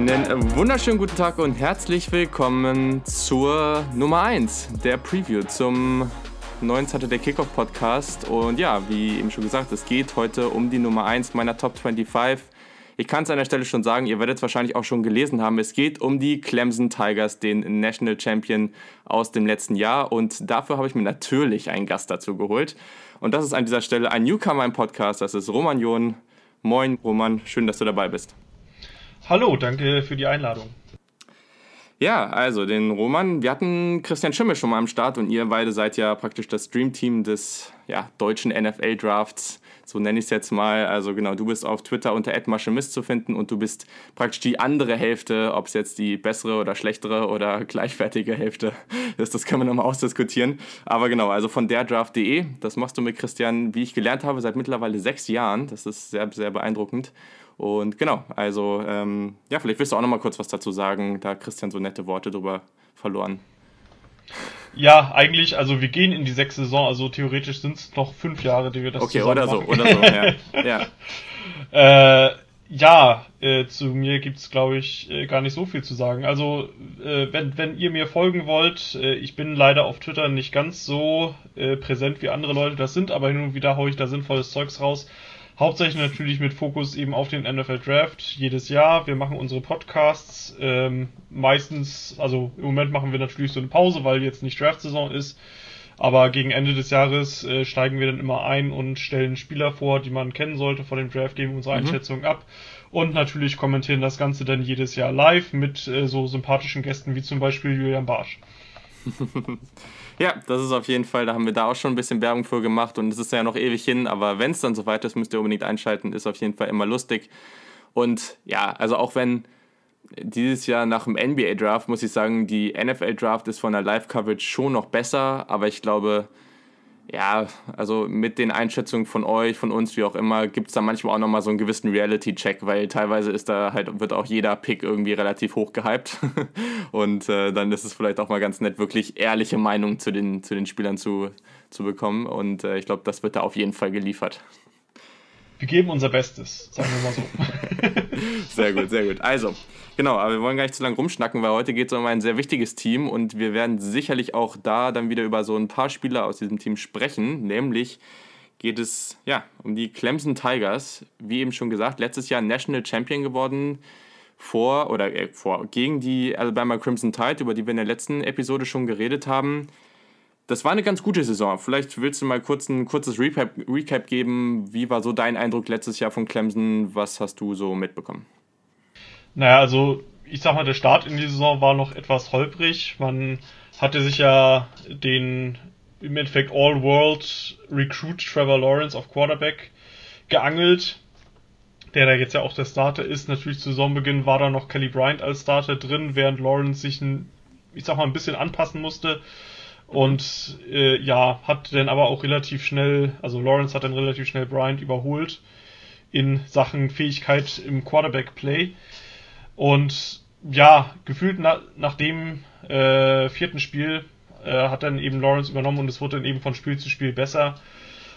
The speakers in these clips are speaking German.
Einen wunderschönen guten Tag und herzlich willkommen zur Nummer 1 der Preview zum neuen Saturday Kickoff Podcast. Und ja, wie eben schon gesagt, es geht heute um die Nummer 1 meiner Top 25. Ich kann es an der Stelle schon sagen, ihr werdet es wahrscheinlich auch schon gelesen haben. Es geht um die Clemson Tigers, den National Champion aus dem letzten Jahr. Und dafür habe ich mir natürlich einen Gast dazu geholt. Und das ist an dieser Stelle ein Newcomer im Podcast. Das ist Roman John. Moin, Roman. Schön, dass du dabei bist. Hallo, danke für die Einladung. Ja, also den Roman, wir hatten Christian Schimmel schon mal am Start und ihr beide seid ja praktisch das Streamteam des ja, deutschen NFL-Drafts so nenne ich es jetzt mal. Also genau, du bist auf Twitter unter @maschemist zu finden und du bist praktisch die andere Hälfte, ob es jetzt die bessere oder schlechtere oder gleichwertige Hälfte ist, das können wir nochmal ausdiskutieren. Aber genau, also von derdraft.de, das machst du mit Christian, wie ich gelernt habe, seit mittlerweile sechs Jahren. Das ist sehr, sehr beeindruckend. Und genau, also ähm, ja, vielleicht willst du auch nochmal kurz was dazu sagen, da Christian so nette Worte drüber verloren. Ja, eigentlich, also wir gehen in die sechste Saison, also theoretisch sind es noch fünf Jahre, die wir das Okay, oder so, oder so, ja. ja. äh, ja, äh, zu mir gibt's glaube ich, äh, gar nicht so viel zu sagen. Also, äh, wenn, wenn ihr mir folgen wollt, äh, ich bin leider auf Twitter nicht ganz so äh, präsent wie andere Leute das sind, aber hin und wieder haue ich da sinnvolles Zeugs raus. Hauptsächlich natürlich mit Fokus eben auf den NFL Draft jedes Jahr. Wir machen unsere Podcasts. Ähm, meistens, also im Moment machen wir natürlich so eine Pause, weil jetzt nicht Draft-Saison ist. Aber gegen Ende des Jahres äh, steigen wir dann immer ein und stellen Spieler vor, die man kennen sollte vor dem Draft, geben unsere mhm. Einschätzung ab. Und natürlich kommentieren das Ganze dann jedes Jahr live mit äh, so sympathischen Gästen wie zum Beispiel Julian Barsch. Ja, das ist auf jeden Fall, da haben wir da auch schon ein bisschen Werbung für gemacht und es ist ja noch ewig hin, aber wenn es dann soweit ist, müsst ihr unbedingt einschalten, ist auf jeden Fall immer lustig. Und ja, also auch wenn dieses Jahr nach dem NBA Draft, muss ich sagen, die NFL Draft ist von der Live-Coverage schon noch besser, aber ich glaube, ja, also mit den Einschätzungen von euch, von uns, wie auch immer, gibt es da manchmal auch nochmal so einen gewissen Reality-Check, weil teilweise ist da halt, wird auch jeder Pick irgendwie relativ hoch gehypt. Und äh, dann ist es vielleicht auch mal ganz nett, wirklich ehrliche Meinungen zu den, zu den Spielern zu, zu bekommen. Und äh, ich glaube, das wird da auf jeden Fall geliefert. Wir geben unser Bestes, sagen wir mal so. sehr gut, sehr gut. Also, Genau, aber wir wollen gar nicht zu lange rumschnacken, weil heute geht es um ein sehr wichtiges Team und wir werden sicherlich auch da dann wieder über so ein paar Spieler aus diesem Team sprechen. Nämlich geht es ja um die Clemson Tigers. Wie eben schon gesagt, letztes Jahr National Champion geworden vor oder äh, vor gegen die Alabama Crimson Tide, über die wir in der letzten Episode schon geredet haben. Das war eine ganz gute Saison. Vielleicht willst du mal kurz ein kurzes Recap, Recap geben. Wie war so dein Eindruck letztes Jahr von Clemson? Was hast du so mitbekommen? Naja, also ich sag mal, der Start in die Saison war noch etwas holprig. Man hatte sich ja den im Endeffekt All-World Recruit Trevor Lawrence auf Quarterback geangelt, der da jetzt ja auch der Starter ist. Natürlich zu Saisonbeginn war da noch Kelly Bryant als Starter drin, während Lawrence sich ein, ich sag mal, ein bisschen anpassen musste. Und äh, ja, hat dann aber auch relativ schnell, also Lawrence hat dann relativ schnell Bryant überholt in Sachen Fähigkeit im Quarterback-Play. Und ja, gefühlt na, nach dem äh, vierten Spiel äh, hat dann eben Lawrence übernommen und es wurde dann eben von Spiel zu Spiel besser.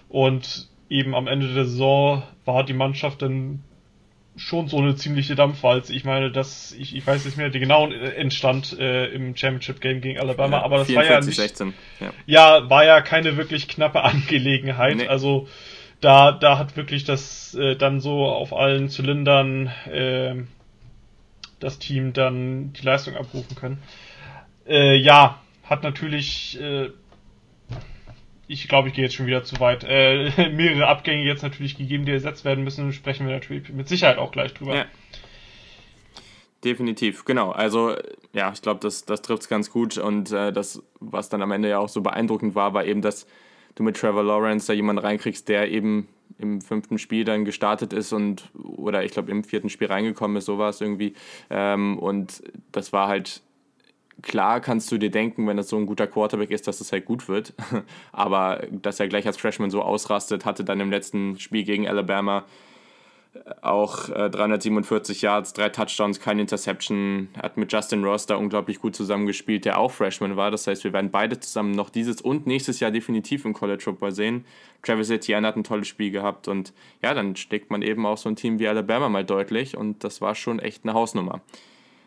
Und eben am Ende der Saison war die Mannschaft dann schon so eine ziemliche Dampfwalze. Ich meine, dass ich, ich weiß nicht mehr den genauen Endstand äh, im Championship Game gegen Alabama, ja, aber das 44, war ja nicht, 16. Ja. ja. war ja keine wirklich knappe Angelegenheit. Nee. Also da da hat wirklich das äh, dann so auf allen Zylindern äh, das Team dann die Leistung abrufen können. Äh, ja, hat natürlich, äh, ich glaube, ich gehe jetzt schon wieder zu weit, äh, mehrere Abgänge jetzt natürlich gegeben, die ersetzt werden müssen, sprechen wir natürlich mit Sicherheit auch gleich drüber. Ja. Definitiv, genau. Also ja, ich glaube, das, das trifft es ganz gut und äh, das, was dann am Ende ja auch so beeindruckend war, war eben, dass du mit Trevor Lawrence da jemanden reinkriegst, der eben im fünften Spiel dann gestartet ist und oder ich glaube im vierten Spiel reingekommen ist, so war es irgendwie. Ähm, und das war halt klar, kannst du dir denken, wenn das so ein guter Quarterback ist, dass es halt gut wird. Aber dass er gleich als Freshman so ausrastet, hatte dann im letzten Spiel gegen Alabama auch äh, 347 Yards, drei Touchdowns, keine Interception. Hat mit Justin Ross da unglaublich gut zusammengespielt, der auch Freshman war. Das heißt, wir werden beide zusammen noch dieses und nächstes Jahr definitiv im College Football sehen. Travis Etienne hat ein tolles Spiel gehabt und ja, dann steckt man eben auch so ein Team wie Alabama mal deutlich und das war schon echt eine Hausnummer.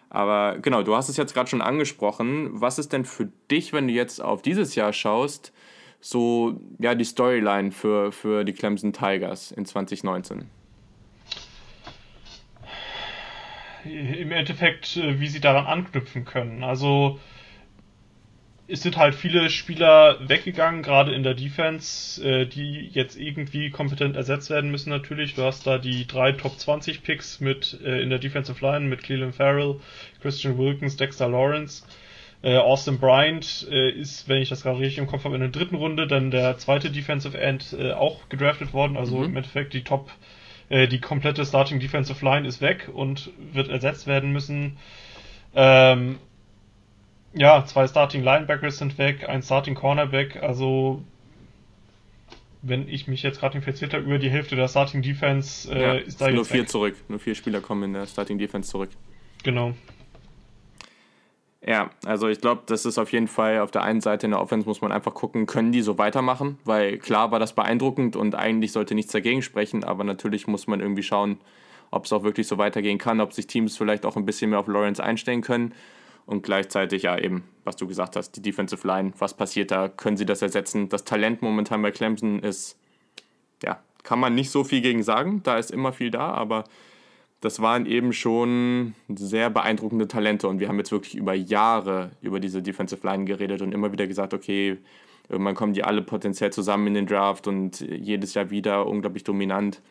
Aber genau, du hast es jetzt gerade schon angesprochen. Was ist denn für dich, wenn du jetzt auf dieses Jahr schaust, so ja die Storyline für, für die Clemson Tigers in 2019? Im Endeffekt, äh, wie sie daran anknüpfen können. Also es sind halt viele Spieler weggegangen, gerade in der Defense, äh, die jetzt irgendwie kompetent ersetzt werden müssen natürlich. Du hast da die drei Top 20 Picks mit äh, in der Defensive Line mit Cleveland Farrell, Christian Wilkins, Dexter Lawrence. Austin Bryant ist, wenn ich das gerade richtig im Kopf habe, in der dritten Runde dann der zweite Defensive End auch gedraftet worden. Also mhm. im Endeffekt die Top äh, die komplette Starting Defensive Line ist weg und wird ersetzt werden müssen. Ähm, ja, zwei Starting Linebackers sind weg, ein Starting Cornerback, also wenn ich mich jetzt gerade infiziert habe, über die Hälfte der Starting Defense äh, ja, ist da jetzt. Nur vier weg. zurück, nur vier Spieler kommen in der Starting Defense zurück. Genau. Ja, also ich glaube, das ist auf jeden Fall auf der einen Seite in der Offense muss man einfach gucken, können die so weitermachen, weil klar war das beeindruckend und eigentlich sollte nichts dagegen sprechen, aber natürlich muss man irgendwie schauen, ob es auch wirklich so weitergehen kann, ob sich Teams vielleicht auch ein bisschen mehr auf Lawrence einstellen können. Und gleichzeitig ja eben, was du gesagt hast, die Defensive Line, was passiert da, können sie das ersetzen? Das Talent momentan bei Clemson ist, ja, kann man nicht so viel gegen sagen, da ist immer viel da, aber das waren eben schon sehr beeindruckende Talente und wir haben jetzt wirklich über Jahre über diese Defensive Line geredet und immer wieder gesagt, okay, irgendwann kommen die alle potenziell zusammen in den Draft und jedes Jahr wieder unglaublich dominant.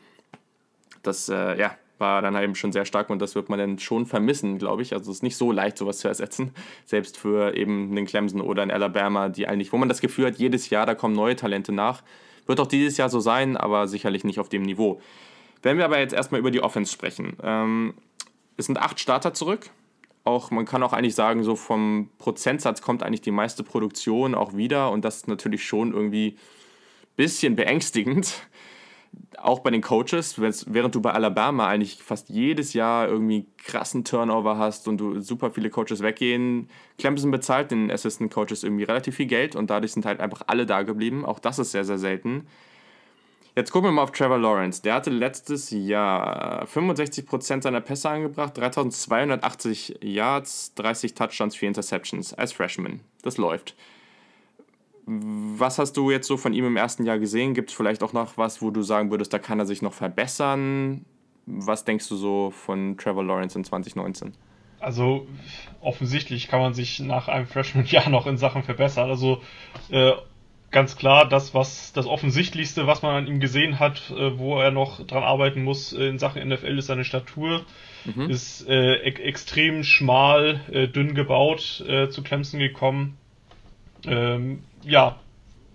Das äh, ja, war dann eben schon sehr stark und das wird man dann schon vermissen, glaube ich. Also es ist nicht so leicht, sowas zu ersetzen, selbst für eben einen Clemson oder einen Alabama, die eigentlich, wo man das Gefühl hat, jedes Jahr, da kommen neue Talente nach. Wird auch dieses Jahr so sein, aber sicherlich nicht auf dem Niveau. Wenn wir aber jetzt erstmal über die Offense sprechen. Ähm, es sind acht Starter zurück. Auch, man kann auch eigentlich sagen, so vom Prozentsatz kommt eigentlich die meiste Produktion auch wieder und das ist natürlich schon irgendwie ein bisschen beängstigend. Auch bei den Coaches, während du bei Alabama eigentlich fast jedes Jahr irgendwie krassen Turnover hast und du super viele Coaches weggehen. Clemson bezahlt den Assistant Coaches irgendwie relativ viel Geld und dadurch sind halt einfach alle da geblieben. Auch das ist sehr, sehr selten. Jetzt gucken wir mal auf Trevor Lawrence. Der hatte letztes Jahr 65% seiner Pässe angebracht, 3280 Yards, 30 Touchdowns, 4 Interceptions als Freshman. Das läuft. Was hast du jetzt so von ihm im ersten Jahr gesehen? Gibt es vielleicht auch noch was, wo du sagen würdest, da kann er sich noch verbessern? Was denkst du so von Trevor Lawrence in 2019? Also offensichtlich kann man sich nach einem Freshman-Jahr noch in Sachen verbessern. Also äh, ganz klar das, was das Offensichtlichste, was man an ihm gesehen hat, äh, wo er noch dran arbeiten muss äh, in Sachen NFL, ist seine Statur. Mhm. Ist äh, e extrem schmal, äh, dünn gebaut äh, zu Clemson gekommen. Ähm, ja,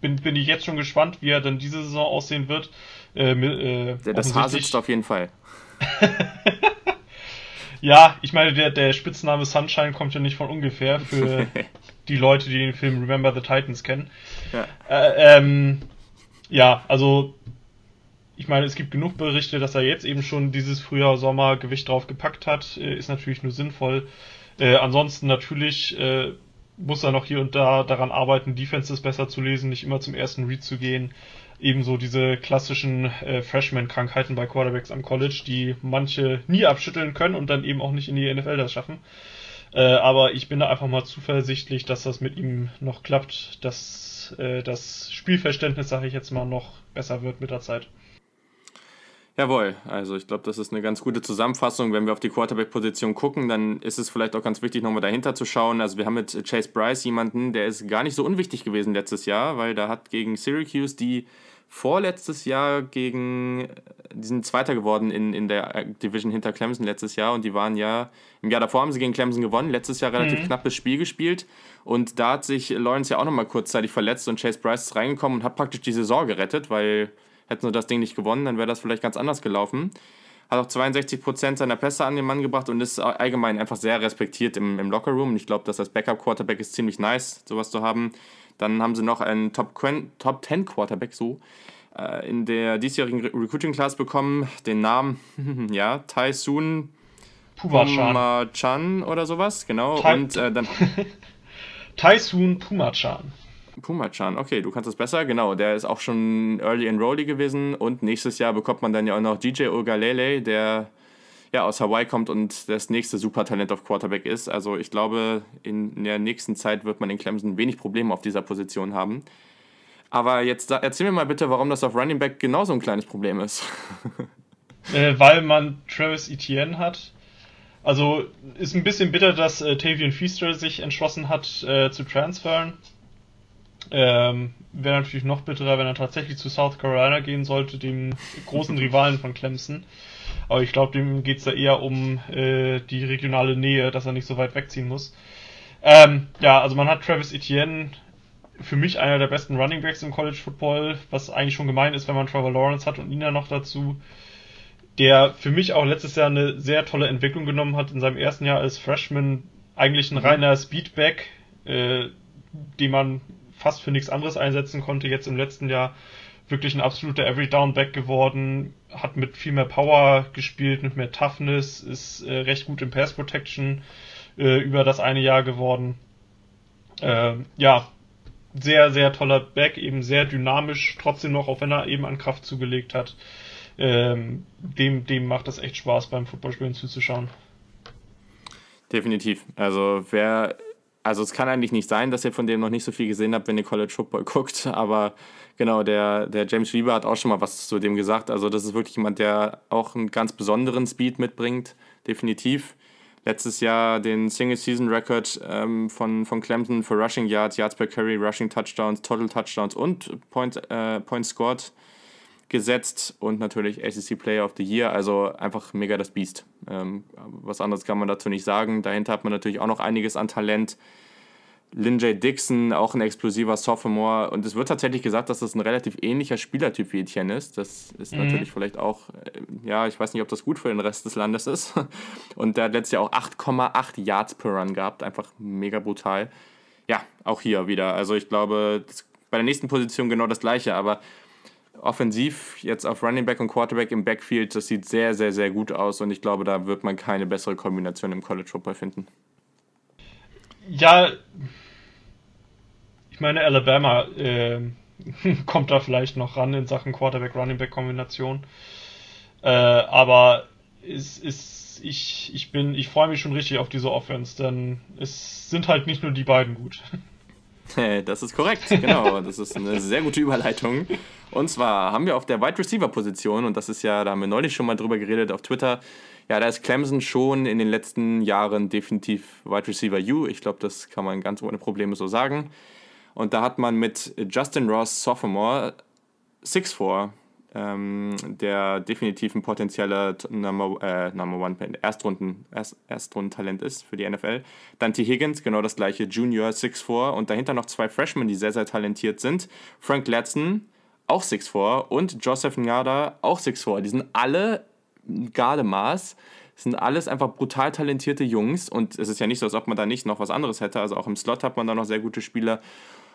bin, bin ich jetzt schon gespannt, wie er dann diese Saison aussehen wird. Äh, das Haar sitzt auf jeden Fall. ja, ich meine, der, der Spitzname Sunshine kommt ja nicht von ungefähr für die Leute, die den Film Remember the Titans kennen. Ja, äh, ähm, ja also ich meine, es gibt genug Berichte, dass er jetzt eben schon dieses Frühjahr, Sommer Gewicht drauf gepackt hat. Äh, ist natürlich nur sinnvoll. Äh, ansonsten natürlich äh, muss er noch hier und da daran arbeiten, Defenses besser zu lesen, nicht immer zum ersten Read zu gehen. Ebenso diese klassischen äh, Freshman-Krankheiten bei Quarterbacks am College, die manche nie abschütteln können und dann eben auch nicht in die NFL das schaffen. Äh, aber ich bin da einfach mal zuversichtlich, dass das mit ihm noch klappt, dass äh, das Spielverständnis, sage ich jetzt mal, noch besser wird mit der Zeit. Jawohl, also ich glaube, das ist eine ganz gute Zusammenfassung. Wenn wir auf die Quarterback-Position gucken, dann ist es vielleicht auch ganz wichtig, nochmal dahinter zu schauen. Also wir haben mit Chase Bryce jemanden, der ist gar nicht so unwichtig gewesen letztes Jahr, weil da hat gegen Syracuse die vorletztes Jahr gegen, die sind Zweiter geworden in, in der Division hinter Clemson letztes Jahr und die waren ja, im Jahr davor haben sie gegen Clemson gewonnen, letztes Jahr relativ mhm. knappes Spiel gespielt und da hat sich Lawrence ja auch nochmal kurzzeitig verletzt und Chase Bryce ist reingekommen und hat praktisch die Saison gerettet, weil hätten sie das Ding nicht gewonnen, dann wäre das vielleicht ganz anders gelaufen. Hat auch 62% seiner Pässe an den Mann gebracht und ist allgemein einfach sehr respektiert im, im Lockerroom. Und ich glaube, dass das Backup-Quarterback ist ziemlich nice, sowas zu haben. Dann haben sie noch einen Top, Top 10 Quarterback, so, äh, in der diesjährigen Re Recruiting Class bekommen. Den Namen, ja, Taisun Pumachan oder sowas, genau. Tai und äh, dann. Taisun Pumachan. Pumachan, okay, du kannst es besser, genau. Der ist auch schon Early Enrollee gewesen und nächstes Jahr bekommt man dann ja auch noch DJ Ogalele, der ja aus Hawaii kommt und das nächste Supertalent auf Quarterback ist. Also ich glaube, in der nächsten Zeit wird man in Clemson wenig Probleme auf dieser Position haben. Aber jetzt erzähl mir mal bitte, warum das auf Running Back genauso ein kleines Problem ist. äh, weil man Travis Etienne hat. Also ist ein bisschen bitter, dass äh, Tavian Feaster sich entschlossen hat äh, zu transferen. Ähm, Wäre natürlich noch bitterer, wenn er tatsächlich zu South Carolina gehen sollte, dem großen Rivalen von Clemson. Aber ich glaube, dem geht es da eher um äh, die regionale Nähe, dass er nicht so weit wegziehen muss. Ähm, ja, also man hat Travis Etienne, für mich einer der besten Running Backs im College Football, was eigentlich schon gemein ist, wenn man Trevor Lawrence hat und ihn ja noch dazu, der für mich auch letztes Jahr eine sehr tolle Entwicklung genommen hat in seinem ersten Jahr als Freshman. Eigentlich ein mhm. reiner Speedback, äh, den man fast für nichts anderes einsetzen konnte. Jetzt im letzten Jahr wirklich ein absoluter Every Down Back geworden, hat mit viel mehr Power gespielt, mit mehr Toughness, ist äh, recht gut im Pass Protection äh, über das eine Jahr geworden. Äh, ja, sehr, sehr toller Back, eben sehr dynamisch, trotzdem noch, auch wenn er eben an Kraft zugelegt hat. Ähm, dem, dem macht das echt Spaß beim Footballspielen zuzuschauen. Definitiv. Also wer also es kann eigentlich nicht sein, dass ihr von dem noch nicht so viel gesehen habt, wenn ihr College Football guckt, aber genau, der, der James Weaver hat auch schon mal was zu dem gesagt. Also das ist wirklich jemand, der auch einen ganz besonderen Speed mitbringt, definitiv. Letztes Jahr den Single-Season-Record ähm, von, von Clemson für Rushing Yards, Yards per Carry, Rushing Touchdowns, Total Touchdowns und Point, äh, Points Scored gesetzt und natürlich ACC Player of the Year, also einfach mega das Biest. Ähm, was anderes kann man dazu nicht sagen. Dahinter hat man natürlich auch noch einiges an Talent. Lynn J. Dixon, auch ein explosiver Sophomore. Und es wird tatsächlich gesagt, dass das ein relativ ähnlicher Spielertyp wie Etienne ist. Das ist mhm. natürlich vielleicht auch, äh, ja, ich weiß nicht, ob das gut für den Rest des Landes ist. Und der hat letztes Jahr auch 8,8 Yards per Run gehabt. Einfach mega brutal. Ja, auch hier wieder. Also ich glaube, bei der nächsten Position genau das gleiche. Aber offensiv jetzt auf Running Back und Quarterback im Backfield, das sieht sehr, sehr, sehr gut aus und ich glaube, da wird man keine bessere Kombination im College Football finden. Ja, ich meine, Alabama äh, kommt da vielleicht noch ran in Sachen Quarterback-Running Back-Kombination. Äh, aber es ist, ich, ich bin, ich freue mich schon richtig auf diese Offense, denn es sind halt nicht nur die beiden gut. Das ist korrekt, genau. Das ist eine sehr gute Überleitung. Und zwar haben wir auf der Wide Receiver Position, und das ist ja, da haben wir neulich schon mal drüber geredet auf Twitter, ja, da ist Clemson schon in den letzten Jahren definitiv Wide Receiver U. Ich glaube, das kann man ganz ohne Probleme so sagen. Und da hat man mit Justin Ross, Sophomore, 6'4, ähm, der definitiv ein potenzieller Number, äh, Number One Erstrunden, Erst, Erstrundentalent ist für die NFL. Dann T. Higgins, genau das gleiche, Junior 6'4 und dahinter noch zwei Freshmen, die sehr, sehr talentiert sind. Frank Ladson, auch 6'4 und Joseph Ngada, auch 6'4. Die sind alle Gardemaß sind alles einfach brutal talentierte Jungs und es ist ja nicht so, als ob man da nicht noch was anderes hätte. Also auch im Slot hat man da noch sehr gute Spieler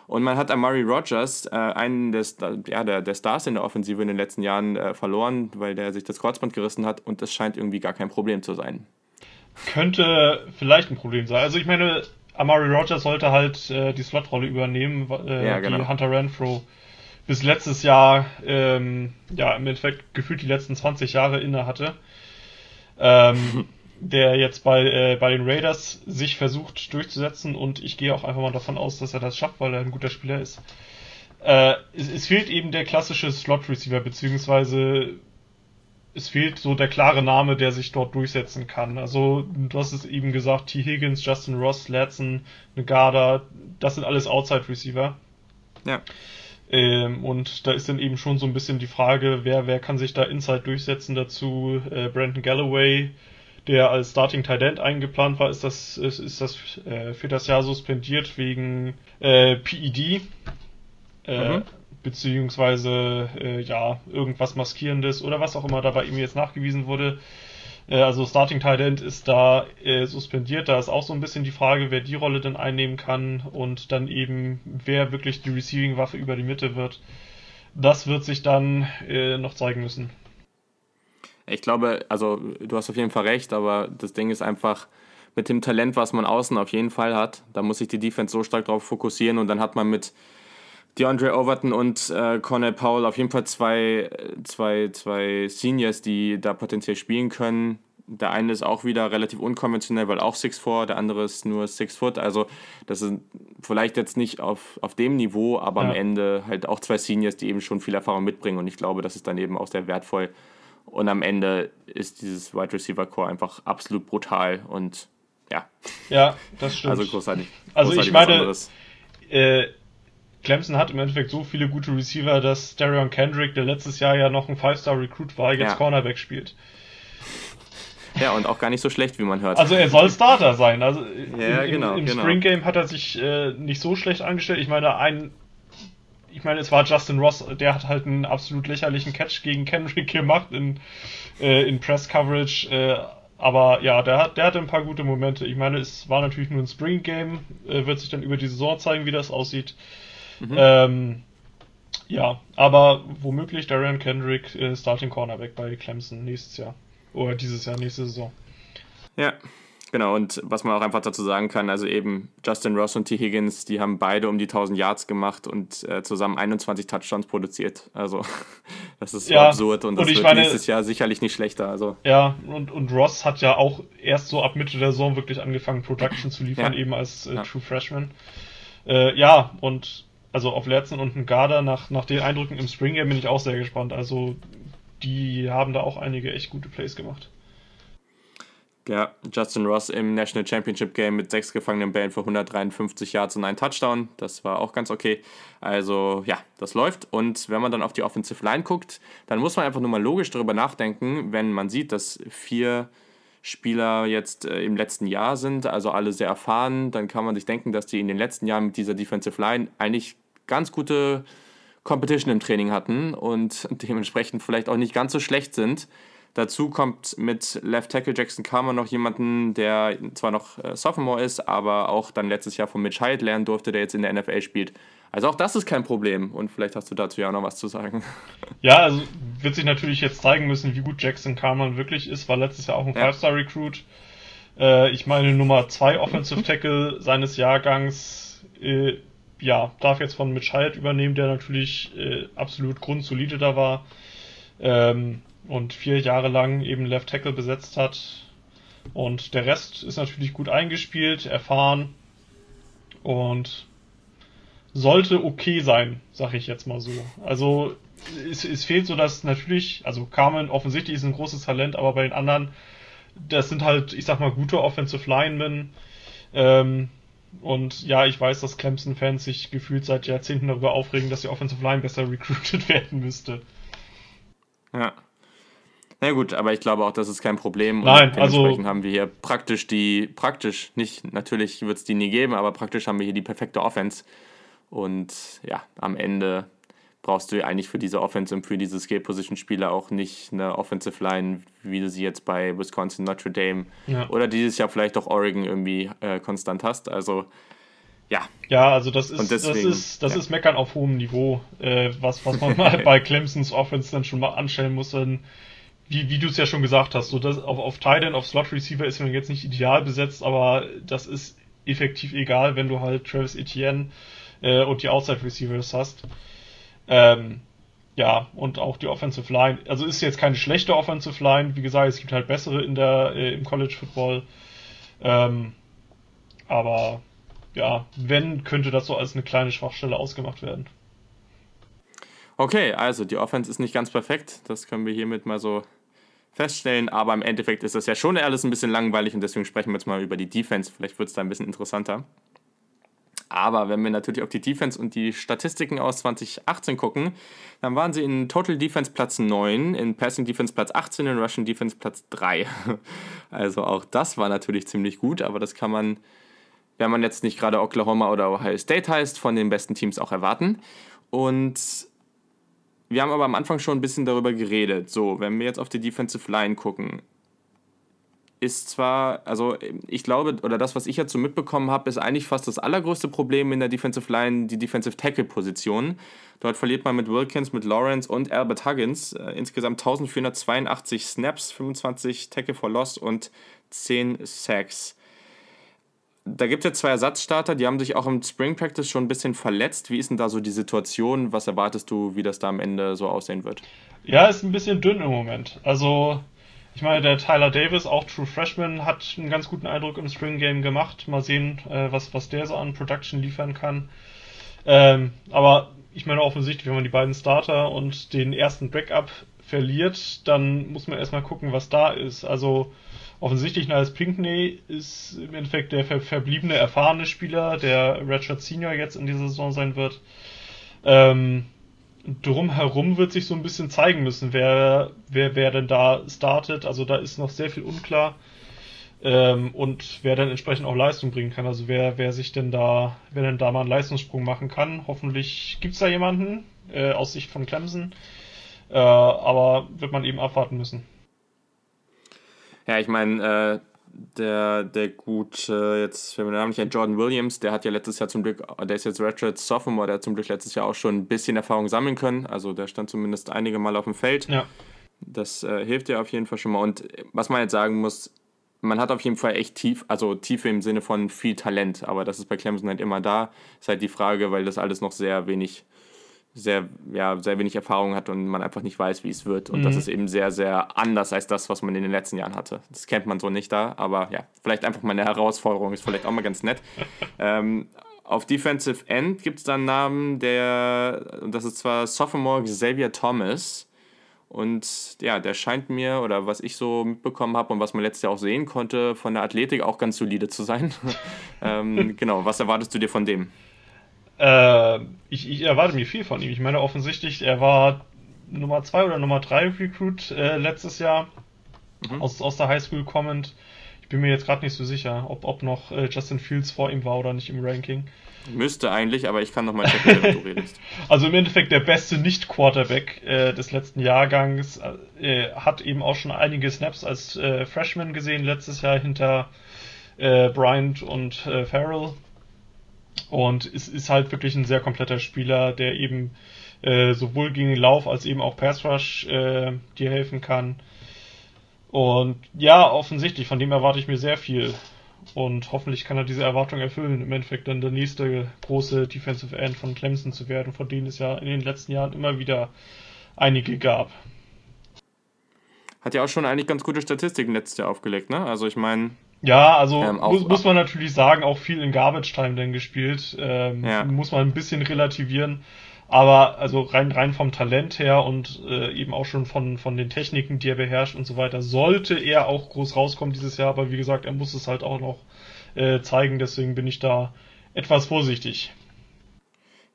und man hat Amari Rogers, äh, einen des, ja, der, der Stars in der Offensive in den letzten Jahren, äh, verloren, weil der sich das Kreuzband gerissen hat und das scheint irgendwie gar kein Problem zu sein. Könnte vielleicht ein Problem sein. Also ich meine, Amari Rogers sollte halt äh, die Slotrolle übernehmen, äh, ja, genau. die Hunter Renfro bis letztes Jahr, ähm, ja, im Endeffekt gefühlt die letzten 20 Jahre inne hatte. Ähm, der jetzt bei, äh, bei den Raiders sich versucht durchzusetzen und ich gehe auch einfach mal davon aus, dass er das schafft, weil er ein guter Spieler ist. Äh, es, es, fehlt eben der klassische Slot-Receiver, beziehungsweise es fehlt so der klare Name, der sich dort durchsetzen kann. Also, du hast es eben gesagt, T. Higgins, Justin Ross, Ladson, Negada, das sind alles Outside-Receiver. Ja. Ähm, und da ist dann eben schon so ein bisschen die Frage, wer, wer kann sich da Inside durchsetzen dazu? Äh, Brandon Galloway, der als Starting Tight End eingeplant war, ist das, ist, ist das äh, für das Jahr suspendiert wegen äh, PED. Äh, mhm. Beziehungsweise, äh, ja, irgendwas Maskierendes oder was auch immer da bei ihm jetzt nachgewiesen wurde. Äh, also Starting Tight End ist da äh, suspendiert. Da ist auch so ein bisschen die Frage, wer die Rolle denn einnehmen kann und dann eben, wer wirklich die Receiving-Waffe über die Mitte wird. das wird sich dann äh, noch zeigen müssen. Ich glaube, also du hast auf jeden Fall recht, aber das Ding ist einfach, mit dem Talent, was man außen auf jeden Fall hat, da muss sich die Defense so stark darauf fokussieren und dann hat man mit DeAndre Overton und äh, Cornell Powell auf jeden Fall zwei, zwei, zwei Seniors, die da potenziell spielen können. Der eine ist auch wieder relativ unkonventionell, weil auch 6'4, der andere ist nur 6 Foot. Also das ist vielleicht jetzt nicht auf, auf dem Niveau, aber ja. am Ende halt auch zwei Seniors, die eben schon viel Erfahrung mitbringen. Und ich glaube, das ist dann eben auch sehr wertvoll. Und am Ende ist dieses Wide Receiver Core einfach absolut brutal und ja. Ja, das stimmt. Also großartig. Also großartig ich meine, äh, Clemson hat im Endeffekt so viele gute Receiver, dass Darion Kendrick, der letztes Jahr ja noch ein Five-Star-Recruit war, jetzt ja. Cornerback spielt. Ja, und auch gar nicht so schlecht, wie man hört. Also er soll Starter sein. Also ja, im, genau, im genau. Spring Game hat er sich äh, nicht so schlecht angestellt. Ich meine, ein ich meine, es war Justin Ross, der hat halt einen absolut lächerlichen Catch gegen Kendrick gemacht in, äh, in Press Coverage. Äh, aber ja, der, hat, der hatte ein paar gute Momente. Ich meine, es war natürlich nur ein Spring Game, äh, wird sich dann über die Saison zeigen, wie das aussieht. Mhm. Ähm, ja, aber womöglich Darian Kendrick äh, Starting Cornerback bei Clemson nächstes Jahr. Oder dieses Jahr, nächste Saison. Ja, genau. Und was man auch einfach dazu sagen kann, also eben Justin Ross und T. Higgins, die haben beide um die 1000 Yards gemacht und äh, zusammen 21 Touchdowns produziert. Also das ist ja, absurd und das und wird meine, nächstes Jahr sicherlich nicht schlechter. Also. Ja, und, und Ross hat ja auch erst so ab Mitte der Saison wirklich angefangen, Production zu liefern, ja. eben als äh, ja. True Freshman. Äh, ja, und also auf Lerzen und Ngada, nach, nach den Eindrücken im Spring Game bin ich auch sehr gespannt. Also die haben da auch einige echt gute Plays gemacht. Ja, Justin Ross im National Championship Game mit sechs gefangenen Bällen für 153 Yards und einen Touchdown. Das war auch ganz okay. Also ja, das läuft. Und wenn man dann auf die Offensive Line guckt, dann muss man einfach nur mal logisch darüber nachdenken, wenn man sieht, dass vier Spieler jetzt äh, im letzten Jahr sind, also alle sehr erfahren, dann kann man sich denken, dass die in den letzten Jahren mit dieser Defensive Line eigentlich ganz gute Competition im Training hatten und dementsprechend vielleicht auch nicht ganz so schlecht sind. Dazu kommt mit Left Tackle Jackson Carmer noch jemanden, der zwar noch äh, Sophomore ist, aber auch dann letztes Jahr von Mitch Hyatt lernen durfte, der jetzt in der NFL spielt. Also auch das ist kein Problem und vielleicht hast du dazu ja auch noch was zu sagen. Ja, also wird sich natürlich jetzt zeigen müssen, wie gut Jackson Carman wirklich ist, war letztes Jahr auch ein ja. Five-Star-Recruit. Äh, ich meine, Nummer 2 Offensive Tackle seines Jahrgangs äh, ja, darf jetzt von Mitch Hyatt übernehmen, der natürlich äh, absolut grundsolide da war ähm, und vier Jahre lang eben Left Tackle besetzt hat. Und der Rest ist natürlich gut eingespielt, erfahren und sollte okay sein, sag ich jetzt mal so. Also es, es fehlt so, dass natürlich, also Carmen offensichtlich ist ein großes Talent, aber bei den anderen, das sind halt, ich sag mal, gute Offensive Linemen. Ähm, und ja, ich weiß, dass Clemson-Fans sich gefühlt seit Jahrzehnten darüber aufregen, dass die Offensive Line besser recruited werden müsste. Ja. Na gut, aber ich glaube auch, das ist kein Problem. Nein, und also dementsprechend also, haben wir hier praktisch die, praktisch, nicht, natürlich wird es die nie geben, aber praktisch haben wir hier die perfekte Offense. Und ja, am Ende brauchst du eigentlich für diese Offense und für diese Skill-Position-Spieler auch nicht eine Offensive Line, wie du sie jetzt bei Wisconsin, Notre Dame ja. oder dieses Jahr vielleicht auch Oregon irgendwie äh, konstant hast. Also ja. Ja, also das ist, deswegen, das ist, das ja. ist Meckern auf hohem Niveau, äh, was, was man mal bei Clemsons Offense dann schon mal anstellen muss. Denn wie, wie du es ja schon gesagt hast, so das auf, auf Tight End, auf Slot Receiver ist man jetzt nicht ideal besetzt, aber das ist effektiv egal, wenn du halt Travis Etienne äh, und die Outside Receivers hast. Ähm, ja, und auch die Offensive Line. Also ist jetzt keine schlechte Offensive Line. Wie gesagt, es gibt halt bessere in der, äh, im College Football. Ähm, aber ja, wenn, könnte das so als eine kleine Schwachstelle ausgemacht werden. Okay, also die Offense ist nicht ganz perfekt. Das können wir hiermit mal so feststellen. Aber im Endeffekt ist das ja schon alles ein bisschen langweilig und deswegen sprechen wir jetzt mal über die Defense. Vielleicht wird es da ein bisschen interessanter. Aber wenn wir natürlich auf die Defense und die Statistiken aus 2018 gucken, dann waren sie in Total Defense Platz 9, in Passing Defense Platz 18, in Russian Defense Platz 3. Also auch das war natürlich ziemlich gut, aber das kann man, wenn man jetzt nicht gerade Oklahoma oder Ohio State heißt, von den besten Teams auch erwarten. Und wir haben aber am Anfang schon ein bisschen darüber geredet. So, wenn wir jetzt auf die Defensive Line gucken, ist zwar, also ich glaube, oder das, was ich jetzt so mitbekommen habe, ist eigentlich fast das allergrößte Problem in der Defensive Line, die Defensive Tackle-Position. Dort verliert man mit Wilkins, mit Lawrence und Albert Huggins äh, insgesamt 1482 Snaps, 25 Tackle for Loss und 10 Sacks. Da gibt es jetzt zwei Ersatzstarter, die haben sich auch im Spring Practice schon ein bisschen verletzt. Wie ist denn da so die Situation? Was erwartest du, wie das da am Ende so aussehen wird? Ja, ist ein bisschen dünn im Moment. Also, ich meine, der Tyler Davis, auch True Freshman, hat einen ganz guten Eindruck im Spring Game gemacht. Mal sehen, äh, was, was der so an Production liefern kann. Ähm, aber ich meine offensichtlich, wenn man die beiden Starter und den ersten Backup verliert, dann muss man erstmal gucken, was da ist. Also offensichtlich Niles Pinkney ist im Endeffekt der ver verbliebene erfahrene Spieler, der Redshirt Senior jetzt in dieser Saison sein wird. Ähm, drumherum wird sich so ein bisschen zeigen müssen, wer, wer, wer denn da startet. Also da ist noch sehr viel unklar. Ähm, und wer dann entsprechend auch Leistung bringen kann. Also wer, wer sich denn da, wer denn da mal einen Leistungssprung machen kann. Hoffentlich gibt's da jemanden äh, aus Sicht von Clemson. Äh, aber wird man eben abwarten müssen. Ja, ich meine, äh, der, der gut, äh, jetzt, wenn man den Namen nicht Jordan Williams, der hat ja letztes Jahr zum Glück, der ist jetzt Redshirt Sophomore, der hat zum Glück letztes Jahr auch schon ein bisschen Erfahrung sammeln können. Also der stand zumindest einige Mal auf dem Feld. Ja. Das äh, hilft ja auf jeden Fall schon mal. Und was man jetzt sagen muss, man hat auf jeden Fall echt tief, also Tiefe im Sinne von viel Talent, aber das ist bei Clemson halt immer da. Ist halt die Frage, weil das alles noch sehr wenig sehr, ja, sehr wenig Erfahrung hat und man einfach nicht weiß, wie es wird. Und mhm. das ist eben sehr, sehr anders als das, was man in den letzten Jahren hatte. Das kennt man so nicht da, aber ja, vielleicht einfach mal eine Herausforderung, ist vielleicht auch mal ganz nett. ähm, auf Defensive End gibt es dann einen Namen, der, das ist zwar Sophomore Xavier Thomas. Und ja, der scheint mir, oder was ich so mitbekommen habe und was man letztes Jahr auch sehen konnte, von der Athletik auch ganz solide zu sein. ähm, genau, was erwartest du dir von dem? Äh, ich, ich, erwarte mir viel von ihm. Ich meine, offensichtlich, er war Nummer 2 oder Nummer 3 Recruit äh, letztes Jahr mhm. aus, aus der Highschool kommend. Ich bin mir jetzt gerade nicht so sicher, ob, ob noch äh, Justin Fields vor ihm war oder nicht im Ranking. Müsste eigentlich, aber ich kann noch mal checken, wenn du redest. Also im Endeffekt der beste Nicht-Quarterback äh, des letzten Jahrgangs äh, hat eben auch schon einige Snaps als äh, Freshman gesehen letztes Jahr hinter äh, Bryant und äh, Farrell. Und es ist halt wirklich ein sehr kompletter Spieler, der eben äh, sowohl gegen den Lauf als eben auch Pass Rush äh, dir helfen kann. Und ja, offensichtlich, von dem erwarte ich mir sehr viel. Und hoffentlich kann er diese Erwartung erfüllen, im Endeffekt dann der nächste große Defensive End von Clemson zu werden, von denen es ja in den letzten Jahren immer wieder einige gab. Hat ja auch schon eigentlich ganz gute Statistiken letztes Jahr aufgelegt, ne? Also ich meine, ja, also ähm, auch, muss, muss, man natürlich sagen, auch viel in Garbage Time denn gespielt. Ähm, ja. Muss man ein bisschen relativieren. Aber also rein rein vom Talent her und äh, eben auch schon von, von den Techniken, die er beherrscht und so weiter, sollte er auch groß rauskommen dieses Jahr. Aber wie gesagt, er muss es halt auch noch äh, zeigen. Deswegen bin ich da etwas vorsichtig.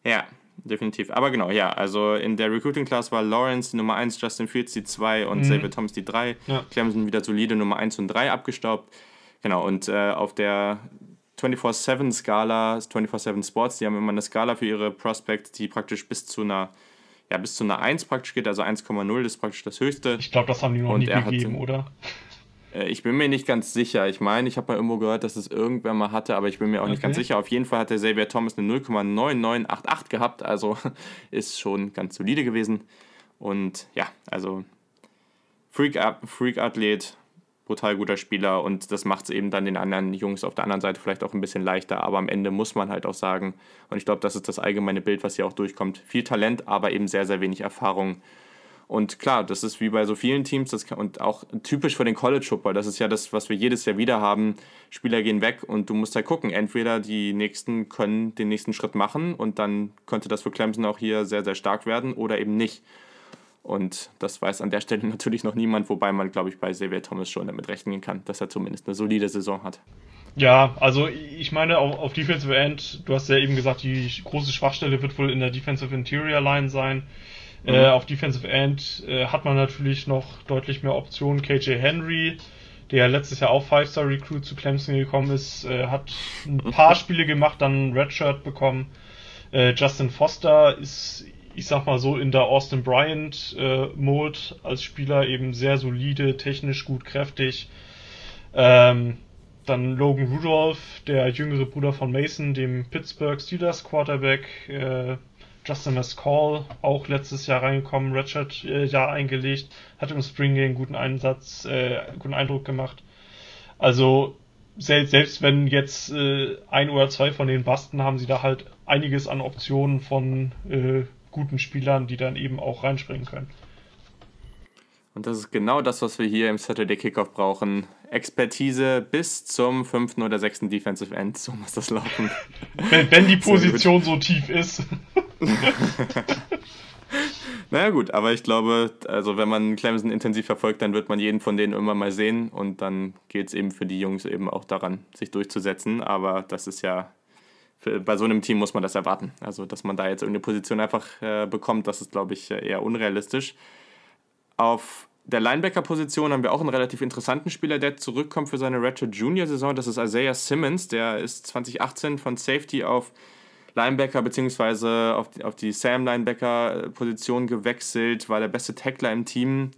Ja, definitiv. Aber genau, ja, also in der Recruiting Class war Lawrence die Nummer 1, Justin Fields die 2 und mhm. Xavier Thomas die 3. Ja. Clemson wieder solide Nummer 1 und 3 abgestaubt. Genau, und äh, auf der 24-7-Skala, 24-7 Sports, die haben immer eine Skala für ihre Prospects, die praktisch bis zu einer, ja, bis zu einer 1 praktisch geht, also 1,0 ist praktisch das höchste. Ich glaube, das haben die noch und nie gegeben, hat, oder? Äh, ich bin mir nicht ganz sicher. Ich meine, ich habe mal irgendwo gehört, dass es irgendwer mal hatte, aber ich bin mir auch okay. nicht ganz sicher. Auf jeden Fall hat der Xavier Thomas eine 0,9988 gehabt, also ist schon ganz solide gewesen. Und ja, also Freak-Athlet, Freak brutal guter Spieler und das macht es eben dann den anderen Jungs auf der anderen Seite vielleicht auch ein bisschen leichter, aber am Ende muss man halt auch sagen, und ich glaube, das ist das allgemeine Bild, was hier auch durchkommt, viel Talent, aber eben sehr, sehr wenig Erfahrung. Und klar, das ist wie bei so vielen Teams das, und auch typisch für den College Football, das ist ja das, was wir jedes Jahr wieder haben. Spieler gehen weg und du musst halt gucken, entweder die nächsten können den nächsten Schritt machen und dann könnte das für Clemson auch hier sehr, sehr stark werden oder eben nicht. Und das weiß an der Stelle natürlich noch niemand, wobei man, glaube ich, bei Xavier Thomas schon damit rechnen kann, dass er zumindest eine solide Saison hat. Ja, also ich meine, auf, auf Defensive End, du hast ja eben gesagt, die große Schwachstelle wird wohl in der Defensive Interior Line sein. Mhm. Äh, auf Defensive End äh, hat man natürlich noch deutlich mehr Optionen. KJ Henry, der letztes Jahr auch Five-Star Recruit zu Clemson gekommen ist, äh, hat ein paar Spiele gemacht, dann ein Redshirt bekommen. Äh, Justin Foster ist ich sag mal so, in der Austin Bryant äh, als Spieler eben sehr solide, technisch gut, kräftig. Ähm, dann Logan Rudolph, der jüngere Bruder von Mason, dem Pittsburgh Steelers Quarterback. Äh, Justin Mescall, auch letztes Jahr reingekommen, Redshirt äh, Jahr eingelegt, hat im Spring Game guten Einsatz, äh, guten Eindruck gemacht. Also selbst, selbst wenn jetzt äh, ein oder zwei von den basten, haben sie da halt einiges an Optionen von äh, guten Spielern, die dann eben auch reinspringen können. Und das ist genau das, was wir hier im Saturday Kickoff brauchen. Expertise bis zum fünften oder sechsten Defensive End. So muss das laufen. Wenn, wenn die Position so tief ist. naja gut, aber ich glaube, also wenn man Clemson intensiv verfolgt, dann wird man jeden von denen immer mal sehen und dann geht es eben für die Jungs eben auch daran, sich durchzusetzen. Aber das ist ja, bei so einem Team muss man das erwarten. Also dass man da jetzt irgendeine Position einfach äh, bekommt, das ist, glaube ich, eher unrealistisch. Auf der Linebacker-Position haben wir auch einen relativ interessanten Spieler, der zurückkommt für seine Ratchet Junior-Saison. Das ist Isaiah Simmons. Der ist 2018 von Safety auf Linebacker bzw. auf die, auf die Sam-Linebacker-Position gewechselt, war der beste Tackler im Team.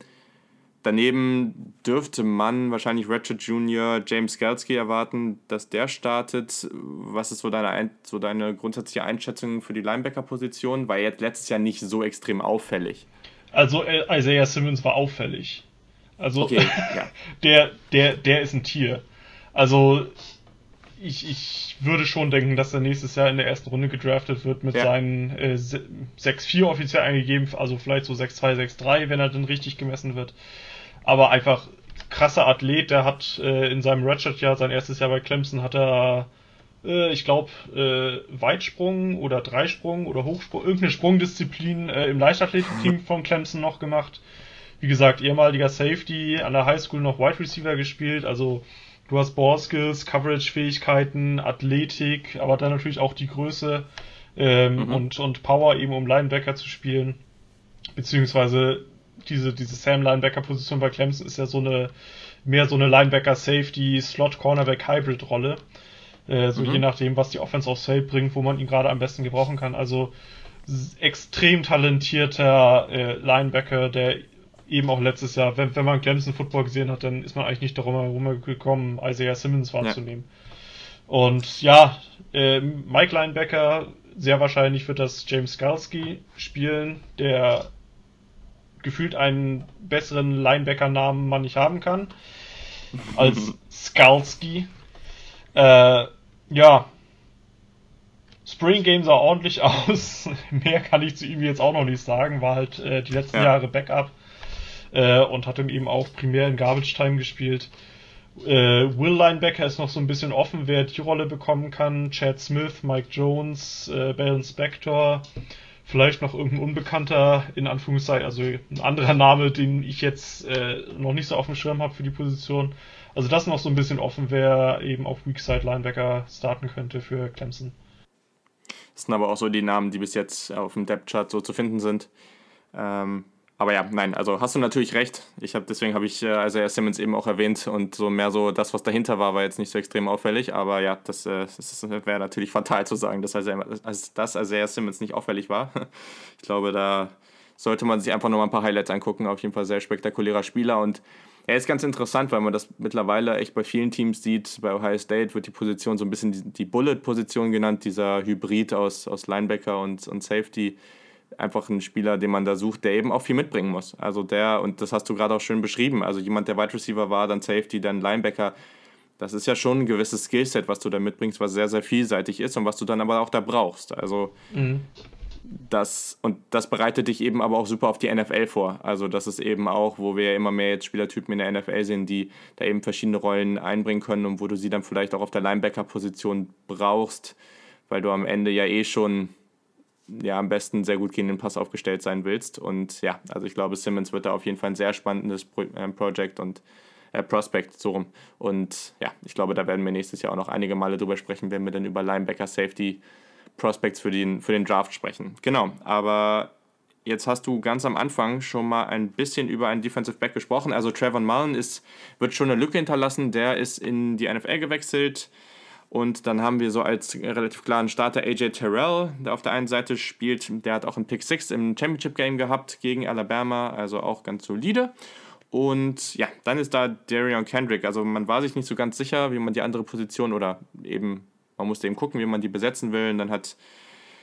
Daneben dürfte man wahrscheinlich Ratchet Junior James Galsky erwarten, dass der startet. Was ist so deine, so deine grundsätzliche Einschätzung für die Linebacker-Position? War jetzt letztes Jahr nicht so extrem auffällig. Also äh, Isaiah Simmons war auffällig. Also okay, ja. der, der, der ist ein Tier. Also ich, ich würde schon denken, dass er nächstes Jahr in der ersten Runde gedraftet wird mit ja. seinen äh, 6-4 offiziell eingegeben, also vielleicht so 6-2, 6-3, wenn er dann richtig gemessen wird. Aber einfach krasser Athlet, der hat äh, in seinem Redshirt-Jahr, sein erstes Jahr bei Clemson, hat er äh, ich glaube, äh, Weitsprung oder Dreisprung oder Hochsprung, irgendeine Sprungdisziplin äh, im Leichtathletikteam von Clemson noch gemacht. Wie gesagt, ehemaliger Safety, an der Highschool noch Wide Receiver gespielt, also du hast Ballskills, Coverage-Fähigkeiten, Athletik, aber dann natürlich auch die Größe ähm, mhm. und, und Power eben, um Linebacker zu spielen. Beziehungsweise diese, diese Sam-Linebacker-Position bei Clemson ist ja so eine, mehr so eine Linebacker-Safety, Slot-Cornerback-Hybrid-Rolle. Äh, so mhm. je nachdem, was die Offense aufs Feld bringt, wo man ihn gerade am besten gebrauchen kann. Also extrem talentierter äh, Linebacker, der eben auch letztes Jahr, wenn, wenn man Clemson Football gesehen hat, dann ist man eigentlich nicht darum herum gekommen, Isaiah Simmons wahrzunehmen. Ja. Und ja, äh, Mike Linebacker, sehr wahrscheinlich wird das James Skalski spielen, der gefühlt einen besseren Linebacker-Namen man nicht haben kann als Skalski. Äh, ja. Spring Game sah ordentlich aus. Mehr kann ich zu ihm jetzt auch noch nicht sagen. War halt äh, die letzten ja. Jahre Backup äh, und hat ihm eben auch primär in Garbage Time gespielt. Äh, Will Linebacker ist noch so ein bisschen offen, wer die Rolle bekommen kann. Chad Smith, Mike Jones, äh, Balen Spector, vielleicht noch irgendein Unbekannter, in Anführungszeichen, also ein anderer Name, den ich jetzt äh, noch nicht so auf dem Schirm habe für die Position. Also das noch so ein bisschen offen, wer eben auf Weakside Linebacker starten könnte für Clemson. Das sind aber auch so die Namen, die bis jetzt auf dem Depth Chart so zu finden sind. Ähm, aber ja, nein, also hast du natürlich recht. Ich habe deswegen habe ich äh, Isaiah Simmons eben auch erwähnt und so mehr so das, was dahinter war, war jetzt nicht so extrem auffällig. Aber ja, das, äh, das wäre natürlich fatal zu sagen, dass Isaiah, dass Isaiah Simmons nicht auffällig war. Ich glaube, da sollte man sich einfach noch mal ein paar Highlights angucken. Auf jeden Fall sehr spektakulärer Spieler und er ist ganz interessant, weil man das mittlerweile echt bei vielen Teams sieht. Bei Ohio State wird die Position so ein bisschen die, die Bullet-Position genannt, dieser Hybrid aus, aus Linebacker und, und Safety. Einfach ein Spieler, den man da sucht, der eben auch viel mitbringen muss. Also der, und das hast du gerade auch schön beschrieben, also jemand, der Wide Receiver war, dann Safety, dann Linebacker. Das ist ja schon ein gewisses Skillset, was du da mitbringst, was sehr, sehr vielseitig ist und was du dann aber auch da brauchst. Also mhm das, und das bereitet dich eben aber auch super auf die NFL vor. Also das ist eben auch, wo wir immer mehr jetzt Spielertypen in der NFL sehen, die da eben verschiedene Rollen einbringen können und wo du sie dann vielleicht auch auf der Linebacker-Position brauchst, weil du am Ende ja eh schon ja, am besten sehr gut gehenden Pass aufgestellt sein willst. Und ja, also ich glaube, Simmons wird da auf jeden Fall ein sehr spannendes äh, Project und äh, Prospect so rum. Und ja, ich glaube, da werden wir nächstes Jahr auch noch einige Male drüber sprechen, wenn wir dann über Linebacker Safety Prospects für den, für den Draft sprechen. Genau, aber jetzt hast du ganz am Anfang schon mal ein bisschen über einen Defensive Back gesprochen. Also Trevor Mullen ist, wird schon eine Lücke hinterlassen, der ist in die NFL gewechselt. Und dann haben wir so als relativ klaren Starter AJ Terrell, der auf der einen Seite spielt. Der hat auch einen Pick 6 im Championship Game gehabt gegen Alabama, also auch ganz solide. Und ja, dann ist da Darion Kendrick. Also man war sich nicht so ganz sicher, wie man die andere Position oder eben, man musste eben gucken, wie man die besetzen will. Und dann hat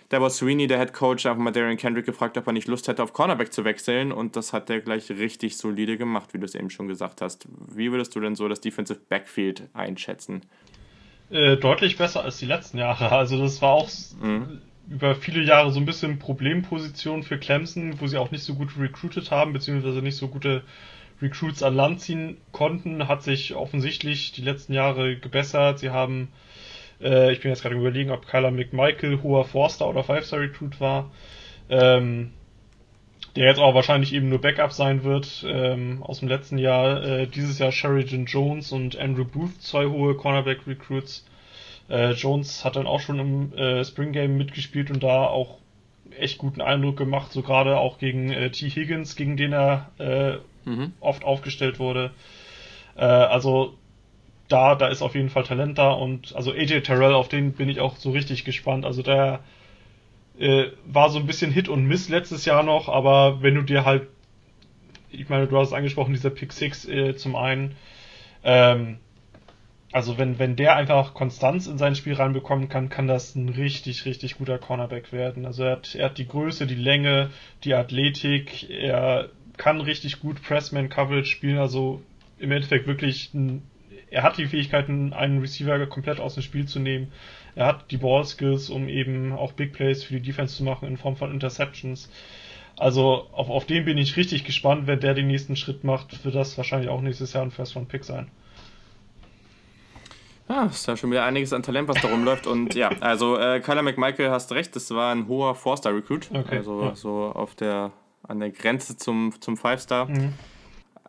Davos Sweeney, der Head Coach, einfach mal Darian Kendrick gefragt, ob er nicht Lust hätte, auf Cornerback zu wechseln. Und das hat er gleich richtig solide gemacht, wie du es eben schon gesagt hast. Wie würdest du denn so das Defensive Backfield einschätzen? Äh, deutlich besser als die letzten Jahre. Also das war auch mhm. über viele Jahre so ein bisschen Problemposition für Clemson, wo sie auch nicht so gut recruited haben, beziehungsweise nicht so gute Recruits an Land ziehen konnten. Hat sich offensichtlich die letzten Jahre gebessert. Sie haben äh, ich bin jetzt gerade überlegen, ob Kyler McMichael hoher Forster oder Five-Star-Recruit war. Ähm, der jetzt auch wahrscheinlich eben nur Backup sein wird ähm, aus dem letzten Jahr. Äh, dieses Jahr Sheridan Jones und Andrew Booth, zwei hohe Cornerback-Recruits. Äh, Jones hat dann auch schon im äh, Spring Game mitgespielt und da auch echt guten Eindruck gemacht, so gerade auch gegen äh, T. Higgins, gegen den er äh, mhm. oft aufgestellt wurde. Äh, also da, da ist auf jeden Fall Talent da und also AJ Terrell, auf den bin ich auch so richtig gespannt. Also der äh, war so ein bisschen Hit und Miss letztes Jahr noch, aber wenn du dir halt, ich meine, du hast es angesprochen, dieser Pick 6 äh, zum einen, ähm, also wenn, wenn der einfach Konstanz in sein Spiel reinbekommen kann, kann das ein richtig, richtig guter Cornerback werden. Also er hat, er hat die Größe, die Länge, die Athletik, er kann richtig gut Pressman Coverage spielen, also im Endeffekt wirklich ein er hat die Fähigkeiten, einen Receiver komplett aus dem Spiel zu nehmen. Er hat die Ball-Skills, um eben auch Big Plays für die Defense zu machen in Form von Interceptions. Also auf, auf den bin ich richtig gespannt. Wenn der den nächsten Schritt macht, wird das wahrscheinlich auch nächstes Jahr ein First-Round-Pick sein. Ja, ist ja schon wieder einiges an Talent, was da rumläuft. Und ja, also äh, Kyler McMichael, hast recht, das war ein hoher Four-Star-Recruit. Okay, also ja. so auf der, an der Grenze zum, zum Five-Star. Mhm.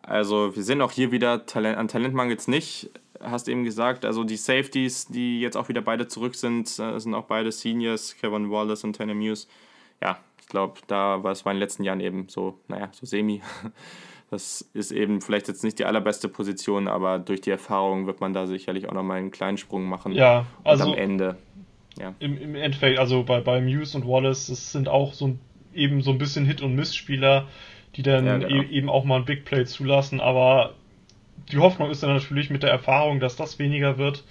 Also wir sehen auch hier wieder Talent, an Talent mangelt nicht. Hast eben gesagt, also die Safeties, die jetzt auch wieder beide zurück sind, äh, sind auch beide Seniors, Kevin Wallace und Tanner Muse. Ja, ich glaube, da war es in den letzten Jahren eben so, naja, so semi. Das ist eben vielleicht jetzt nicht die allerbeste Position, aber durch die Erfahrung wird man da sicherlich auch nochmal einen kleinen Sprung machen. Ja, also und am Ende. Ja. Im, Im Endeffekt, also bei, bei Muse und Wallace, das sind auch so eben so ein bisschen Hit- und Miss-Spieler die dann ja, genau. e eben auch mal ein Big Play zulassen. Aber die Hoffnung ist dann natürlich mit der Erfahrung, dass das weniger wird.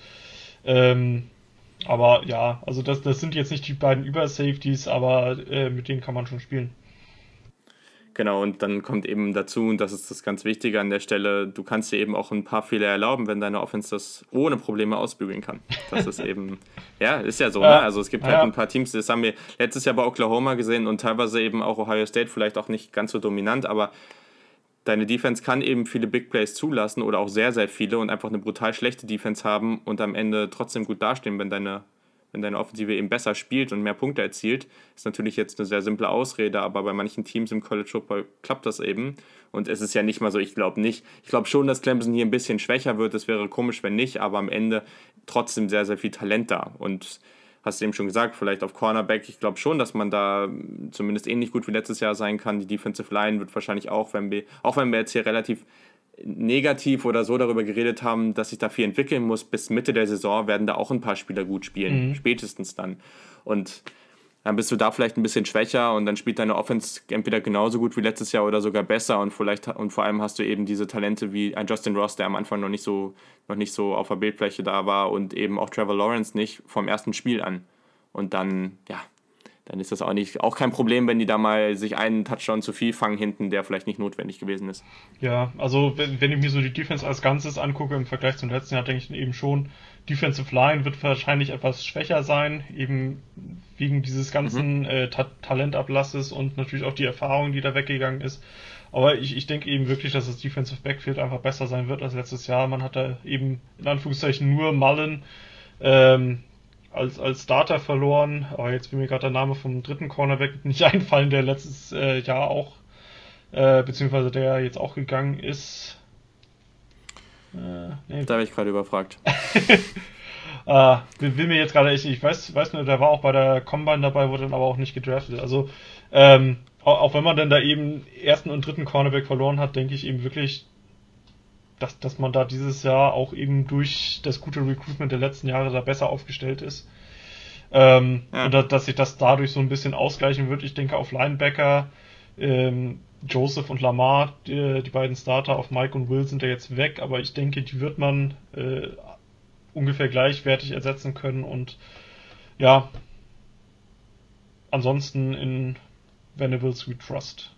Ähm, aber ja, also das, das sind jetzt nicht die beiden Über-Safeties, aber äh, mit denen kann man schon spielen. Genau, und dann kommt eben dazu, und das ist das ganz Wichtige an der Stelle, du kannst dir eben auch ein paar Fehler erlauben, wenn deine Offense das ohne Probleme ausbügeln kann. Das ist eben, ja, ist ja so, ja. ne? Also es gibt halt ja. ein paar Teams, das haben wir letztes Jahr bei Oklahoma gesehen und teilweise eben auch Ohio State, vielleicht auch nicht ganz so dominant, aber deine Defense kann eben viele Big Plays zulassen oder auch sehr, sehr viele und einfach eine brutal schlechte Defense haben und am Ende trotzdem gut dastehen, wenn deine wenn deine Offensive eben besser spielt und mehr Punkte erzielt, ist natürlich jetzt eine sehr simple Ausrede, aber bei manchen Teams im College Football klappt das eben. Und es ist ja nicht mal so, ich glaube nicht. Ich glaube schon, dass Clemson hier ein bisschen schwächer wird. Es wäre komisch, wenn nicht, aber am Ende trotzdem sehr, sehr viel Talent da. Und hast du eben schon gesagt, vielleicht auf Cornerback. Ich glaube schon, dass man da zumindest ähnlich gut wie letztes Jahr sein kann. Die Defensive Line wird wahrscheinlich auch, wenn wir, auch wenn wir jetzt hier relativ negativ oder so darüber geredet haben, dass sich da viel entwickeln muss, bis Mitte der Saison werden da auch ein paar Spieler gut spielen, mhm. spätestens dann. Und dann bist du da vielleicht ein bisschen schwächer und dann spielt deine Offense entweder genauso gut wie letztes Jahr oder sogar besser und vielleicht und vor allem hast du eben diese Talente wie ein Justin Ross, der am Anfang noch nicht so noch nicht so auf der Bildfläche da war und eben auch Trevor Lawrence nicht vom ersten Spiel an. Und dann ja, dann ist das auch nicht auch kein Problem, wenn die da mal sich einen Touchdown zu viel fangen hinten, der vielleicht nicht notwendig gewesen ist. Ja, also wenn, wenn ich mir so die Defense als Ganzes angucke im Vergleich zum letzten Jahr, denke ich eben schon, Defensive Line wird wahrscheinlich etwas schwächer sein, eben wegen dieses ganzen mhm. äh, Ta Talentablasses und natürlich auch die Erfahrung, die da weggegangen ist. Aber ich, ich denke eben wirklich, dass das Defensive Backfield einfach besser sein wird als letztes Jahr. Man hat da eben in Anführungszeichen nur Mullen, ähm, als, als Starter verloren. Aber jetzt will mir gerade der Name vom dritten Cornerback nicht einfallen, der letztes äh, Jahr auch, äh, beziehungsweise der jetzt auch gegangen ist. Äh, nee. Da habe ich gerade überfragt. äh, will, will, mir jetzt gerade echt. Ich weiß, weiß nur, der war auch bei der Combine dabei, wurde dann aber auch nicht gedraftet. Also, ähm, auch, auch wenn man dann da eben ersten und dritten Cornerback verloren hat, denke ich eben wirklich, dass, dass man da dieses Jahr auch eben durch das gute Recruitment der letzten Jahre da besser aufgestellt ist. Ähm, ja. Und dass sich das dadurch so ein bisschen ausgleichen wird. Ich denke, auf Linebacker ähm, Joseph und Lamar, die, die, beiden Starter auf Mike und Will sind ja jetzt weg, aber ich denke, die wird man äh, ungefähr gleichwertig ersetzen können und ja, ansonsten in Venables We Trust.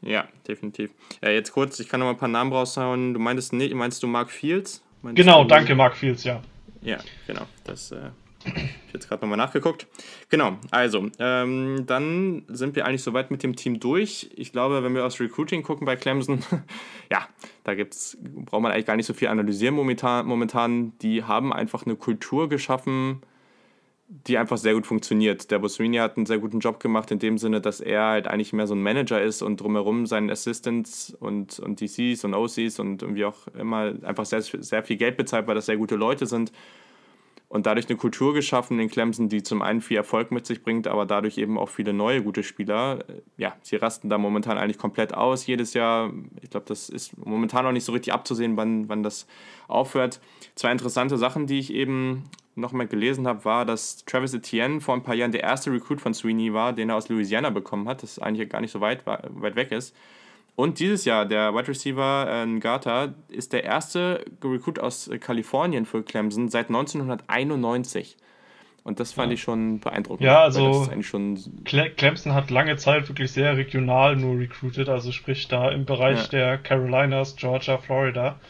Ja, definitiv. Ja, jetzt kurz, ich kann noch mal ein paar Namen raushauen. Du meintest nicht, meinst du Mark Fields? Meinst genau, du, danke Mark Fields, ja. Ja, genau. Das äh, ich jetzt gerade nochmal nachgeguckt. Genau, also, ähm, dann sind wir eigentlich soweit mit dem Team durch. Ich glaube, wenn wir aufs Recruiting gucken bei Clemson, ja, da gibt's, braucht man eigentlich gar nicht so viel analysieren momentan. momentan. Die haben einfach eine Kultur geschaffen, die einfach sehr gut funktioniert. Der Boswini hat einen sehr guten Job gemacht in dem Sinne, dass er halt eigentlich mehr so ein Manager ist und drumherum seinen Assistants und, und DCs und OCs und irgendwie auch immer einfach sehr, sehr viel Geld bezahlt, weil das sehr gute Leute sind und dadurch eine Kultur geschaffen in Clemson, die zum einen viel Erfolg mit sich bringt, aber dadurch eben auch viele neue gute Spieler. Ja, sie rasten da momentan eigentlich komplett aus jedes Jahr. Ich glaube, das ist momentan noch nicht so richtig abzusehen, wann, wann das aufhört. Zwei interessante Sachen, die ich eben noch mal gelesen habe, war, dass Travis Etienne vor ein paar Jahren der erste Recruit von Sweeney war, den er aus Louisiana bekommen hat, das eigentlich gar nicht so weit, weit weg ist. Und dieses Jahr, der Wide Receiver äh, Ngata ist der erste Recruit aus äh, Kalifornien für Clemson seit 1991. Und das fand ja. ich schon beeindruckend. Ja, also Clemson hat lange Zeit wirklich sehr regional nur recruited, also sprich da im Bereich ja. der Carolinas, Georgia, Florida.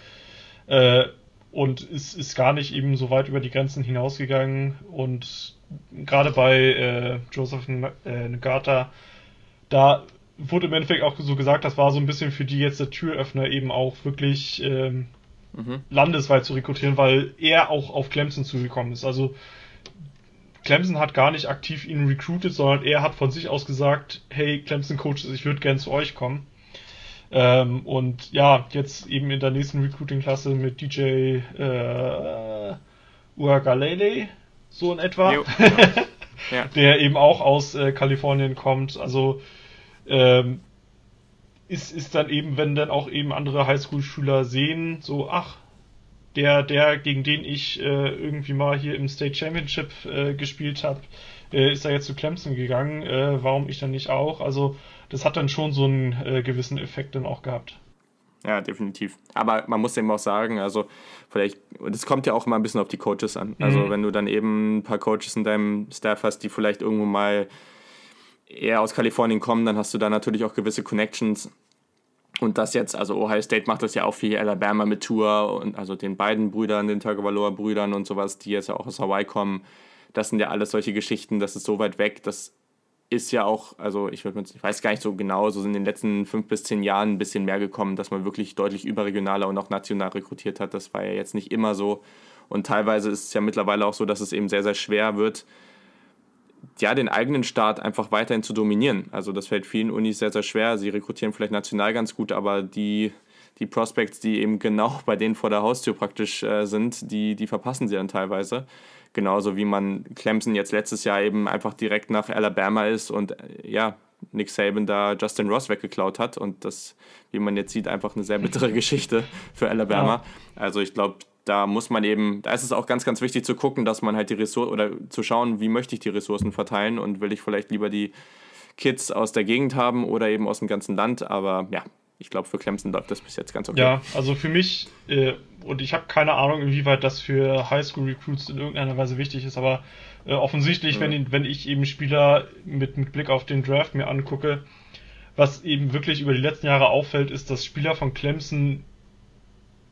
Äh, und ist, ist gar nicht eben so weit über die Grenzen hinausgegangen. Und gerade bei äh, Joseph äh, Ngata, da wurde im Endeffekt auch so gesagt, das war so ein bisschen für die jetzt der Türöffner eben auch wirklich ähm, mhm. landesweit zu rekrutieren, weil er auch auf Clemson zugekommen ist. Also Clemson hat gar nicht aktiv ihn recruited, sondern er hat von sich aus gesagt, hey Clemson Coaches, ich würde gern zu euch kommen. Ähm, und ja, jetzt eben in der nächsten Recruiting-Klasse mit DJ äh, Uagalele, so in etwa, jo, ja. Ja. der eben auch aus äh, Kalifornien kommt. Also ähm, ist, ist dann eben, wenn dann auch eben andere Highschool-Schüler sehen, so, ach, der, der, gegen den ich äh, irgendwie mal hier im State Championship äh, gespielt habe, äh, ist er jetzt zu Clemson gegangen, äh, warum ich dann nicht auch? Also das hat dann schon so einen äh, gewissen Effekt dann auch gehabt. Ja, definitiv. Aber man muss eben auch sagen, also vielleicht, das kommt ja auch immer ein bisschen auf die Coaches an. Also mhm. wenn du dann eben ein paar Coaches in deinem Staff hast, die vielleicht irgendwo mal eher aus Kalifornien kommen, dann hast du da natürlich auch gewisse Connections. Und das jetzt, also Ohio State macht das ja auch viel Alabama mit Tour und also den beiden Brüdern, den Tagovailoa-Brüdern und sowas, die jetzt ja auch aus Hawaii kommen. Das sind ja alles solche Geschichten, das ist so weit weg, das ist ja auch, also ich, würd, ich weiß gar nicht so genau, so in den letzten fünf bis zehn Jahren ein bisschen mehr gekommen, dass man wirklich deutlich überregionaler und auch national rekrutiert hat. Das war ja jetzt nicht immer so. Und teilweise ist es ja mittlerweile auch so, dass es eben sehr, sehr schwer wird, ja, den eigenen Staat einfach weiterhin zu dominieren. Also das fällt vielen Unis sehr, sehr schwer. Sie rekrutieren vielleicht national ganz gut, aber die, die Prospects, die eben genau bei denen vor der Haustür praktisch äh, sind, die, die verpassen sie dann teilweise. Genauso wie man Clemson jetzt letztes Jahr eben einfach direkt nach Alabama ist und äh, ja, Nick Saban da Justin Ross weggeklaut hat und das, wie man jetzt sieht, einfach eine sehr bittere Geschichte für Alabama. Also ich glaube, da muss man eben, da ist es auch ganz, ganz wichtig zu gucken, dass man halt die Ressourcen oder zu schauen, wie möchte ich die Ressourcen verteilen und will ich vielleicht lieber die Kids aus der Gegend haben oder eben aus dem ganzen Land. Aber ja, ich glaube, für Clemson läuft das bis jetzt ganz okay. Ja, also für mich, äh, und ich habe keine Ahnung, inwieweit das für Highschool-Recruits in irgendeiner Weise wichtig ist, aber äh, offensichtlich, mhm. wenn, wenn ich eben Spieler mit, mit Blick auf den Draft mir angucke, was eben wirklich über die letzten Jahre auffällt, ist, dass Spieler von Clemson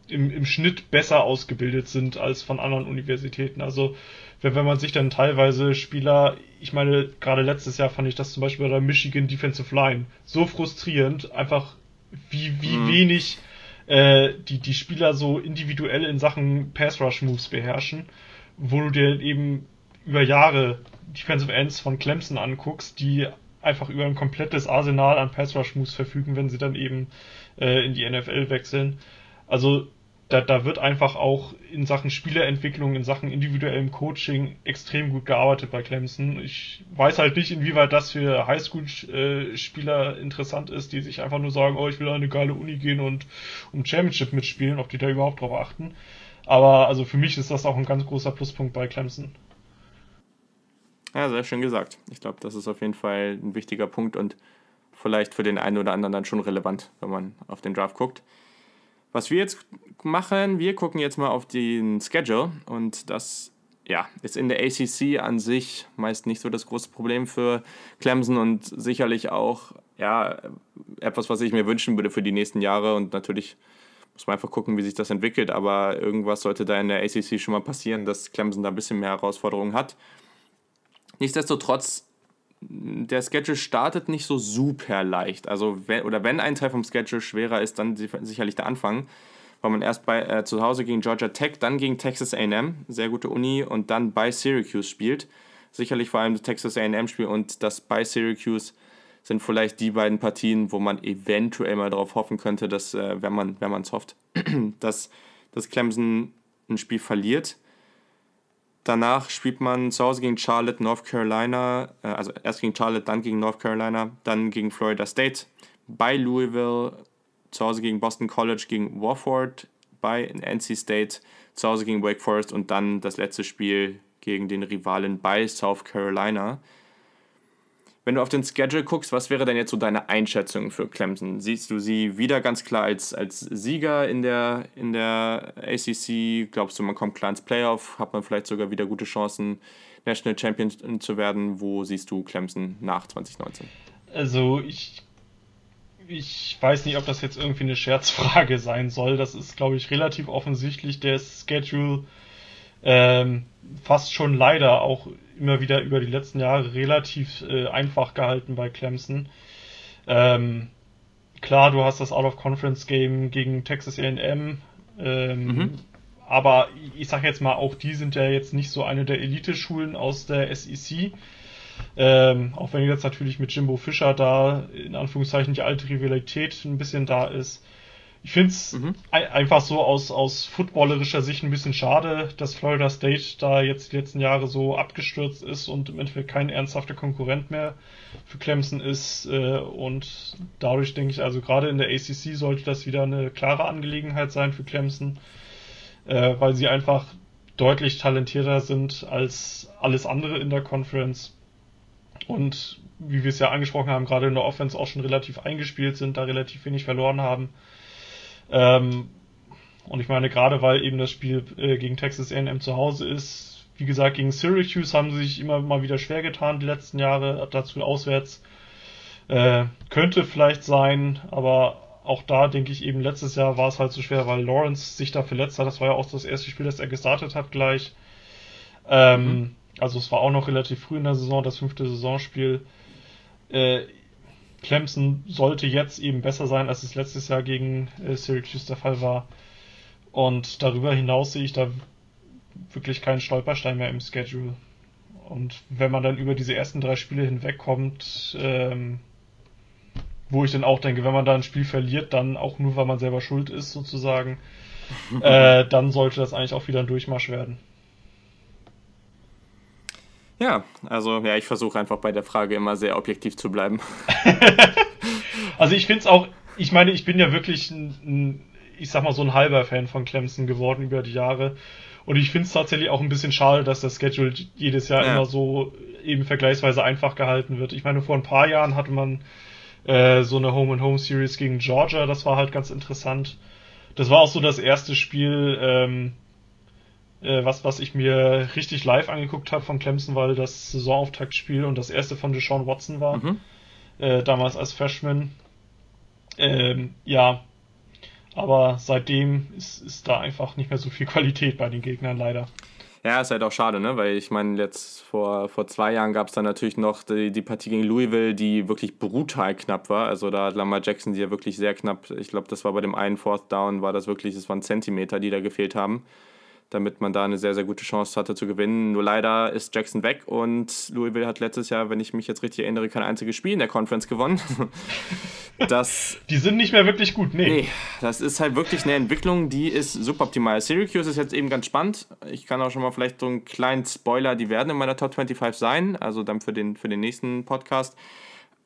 im, im Schnitt besser ausgebildet sind als von anderen Universitäten. Also wenn, wenn man sich dann teilweise Spieler, ich meine, gerade letztes Jahr fand ich das zum Beispiel bei der Michigan Defensive Line so frustrierend, einfach wie, wie mhm. wenig äh, die, die Spieler so individuell in Sachen Pass Rush Moves beherrschen, wo du dir eben über Jahre Defensive Ends von Clemson anguckst, die einfach über ein komplettes Arsenal an Pass Rush Moves verfügen, wenn sie dann eben äh, in die NFL wechseln. Also da, da wird einfach auch in Sachen Spielerentwicklung, in Sachen individuellem Coaching extrem gut gearbeitet bei Clemson. Ich weiß halt nicht, inwieweit das für Highschool-Spieler interessant ist, die sich einfach nur sagen, oh, ich will an eine geile Uni gehen und um Championship mitspielen, ob die da überhaupt drauf achten. Aber also für mich ist das auch ein ganz großer Pluspunkt bei Clemson. Ja, sehr schön gesagt. Ich glaube, das ist auf jeden Fall ein wichtiger Punkt und vielleicht für den einen oder anderen dann schon relevant, wenn man auf den Draft guckt. Was wir jetzt machen, wir gucken jetzt mal auf den Schedule und das ja, ist in der ACC an sich meist nicht so das große Problem für Clemson und sicherlich auch ja, etwas, was ich mir wünschen würde für die nächsten Jahre und natürlich muss man einfach gucken, wie sich das entwickelt, aber irgendwas sollte da in der ACC schon mal passieren, dass Clemson da ein bisschen mehr Herausforderungen hat. Nichtsdestotrotz, der Schedule startet nicht so super leicht. Also, wenn, oder wenn ein Teil vom Schedule schwerer ist, dann sicherlich der Anfang weil man erst bei, äh, zu Hause gegen Georgia Tech, dann gegen Texas AM, sehr gute Uni, und dann bei Syracuse spielt. Sicherlich vor allem das Texas AM-Spiel und das bei Syracuse sind vielleicht die beiden Partien, wo man eventuell mal darauf hoffen könnte, dass, äh, wenn man es hofft, dass, dass Clemson ein Spiel verliert. Danach spielt man zu Hause gegen Charlotte, North Carolina, äh, also erst gegen Charlotte, dann gegen North Carolina, dann gegen Florida State, bei Louisville, zu Hause gegen Boston College, gegen Warford, bei NC State, zu Hause gegen Wake Forest und dann das letzte Spiel gegen den Rivalen bei South Carolina. Wenn du auf den Schedule guckst, was wäre denn jetzt so deine Einschätzung für Clemson? Siehst du sie wieder ganz klar als, als Sieger in der, in der ACC? Glaubst du, man kommt klar ins Playoff? Hat man vielleicht sogar wieder gute Chancen, National Champion zu werden? Wo siehst du Clemson nach 2019? Also ich ich weiß nicht, ob das jetzt irgendwie eine Scherzfrage sein soll. Das ist, glaube ich, relativ offensichtlich. Der Schedule ähm, fast schon leider auch immer wieder über die letzten Jahre relativ äh, einfach gehalten bei Clemson. Ähm, klar, du hast das Out-of-Conference-Game gegen Texas A&M, ähm, mhm. aber ich sag jetzt mal, auch die sind ja jetzt nicht so eine der Elite-Schulen aus der SEC. Ähm, auch wenn jetzt natürlich mit Jimbo Fischer da in Anführungszeichen die alte Rivalität ein bisschen da ist. Ich finde es mhm. einfach so aus, aus footballerischer Sicht ein bisschen schade, dass Florida State da jetzt die letzten Jahre so abgestürzt ist und im Endeffekt kein ernsthafter Konkurrent mehr für Clemson ist. Äh, und dadurch denke ich, also gerade in der ACC sollte das wieder eine klare Angelegenheit sein für Clemson, äh, weil sie einfach deutlich talentierter sind als alles andere in der Conference und wie wir es ja angesprochen haben, gerade in der Offense auch schon relativ eingespielt sind, da relativ wenig verloren haben. Ähm, und ich meine, gerade weil eben das Spiel äh, gegen Texas A&M zu Hause ist, wie gesagt, gegen Syracuse haben sie sich immer mal wieder schwer getan die letzten Jahre, dazu auswärts. Äh, könnte vielleicht sein, aber auch da denke ich eben, letztes Jahr war es halt so schwer, weil Lawrence sich da verletzt hat. Das war ja auch das erste Spiel, das er gestartet hat gleich. Ähm, mhm. Also es war auch noch relativ früh in der Saison, das fünfte Saisonspiel. Äh, Clemson sollte jetzt eben besser sein, als es letztes Jahr gegen äh, Syracuse der Fall war. Und darüber hinaus sehe ich da wirklich keinen Stolperstein mehr im Schedule. Und wenn man dann über diese ersten drei Spiele hinwegkommt, ähm, wo ich dann auch denke, wenn man da ein Spiel verliert, dann auch nur, weil man selber schuld ist, sozusagen, äh, dann sollte das eigentlich auch wieder ein Durchmarsch werden. Ja, also ja, ich versuche einfach bei der Frage immer sehr objektiv zu bleiben. also ich finde es auch, ich meine, ich bin ja wirklich ein, ein, ich sag mal, so ein halber Fan von Clemson geworden über die Jahre. Und ich finde es tatsächlich auch ein bisschen schade, dass das Schedule jedes Jahr ja. immer so eben vergleichsweise einfach gehalten wird. Ich meine, vor ein paar Jahren hatte man äh, so eine Home-and-Home-Series gegen Georgia, das war halt ganz interessant. Das war auch so das erste Spiel, ähm, äh, was, was ich mir richtig live angeguckt habe von Clemson, weil das Saisonauftaktspiel und das erste von Deshaun Watson war. Mhm. Äh, damals als Freshman. Ähm, ja, aber seitdem ist, ist da einfach nicht mehr so viel Qualität bei den Gegnern leider. Ja, ist halt auch schade, ne? Weil ich meine, jetzt vor, vor zwei Jahren gab es dann natürlich noch die, die Partie gegen Louisville, die wirklich brutal knapp war. Also da hat Lamar Jackson die ja wirklich sehr knapp, ich glaube, das war bei dem einen Fourth Down, war das wirklich, es waren Zentimeter, die da gefehlt haben damit man da eine sehr, sehr gute Chance hatte zu gewinnen. Nur leider ist Jackson weg und Louisville hat letztes Jahr, wenn ich mich jetzt richtig erinnere, kein einziges Spiel in der Conference gewonnen. das, die sind nicht mehr wirklich gut, nee. Nee, das ist halt wirklich eine Entwicklung, die ist suboptimal. Syracuse ist jetzt eben ganz spannend. Ich kann auch schon mal vielleicht so einen kleinen Spoiler, die werden in meiner Top 25 sein, also dann für den, für den nächsten Podcast.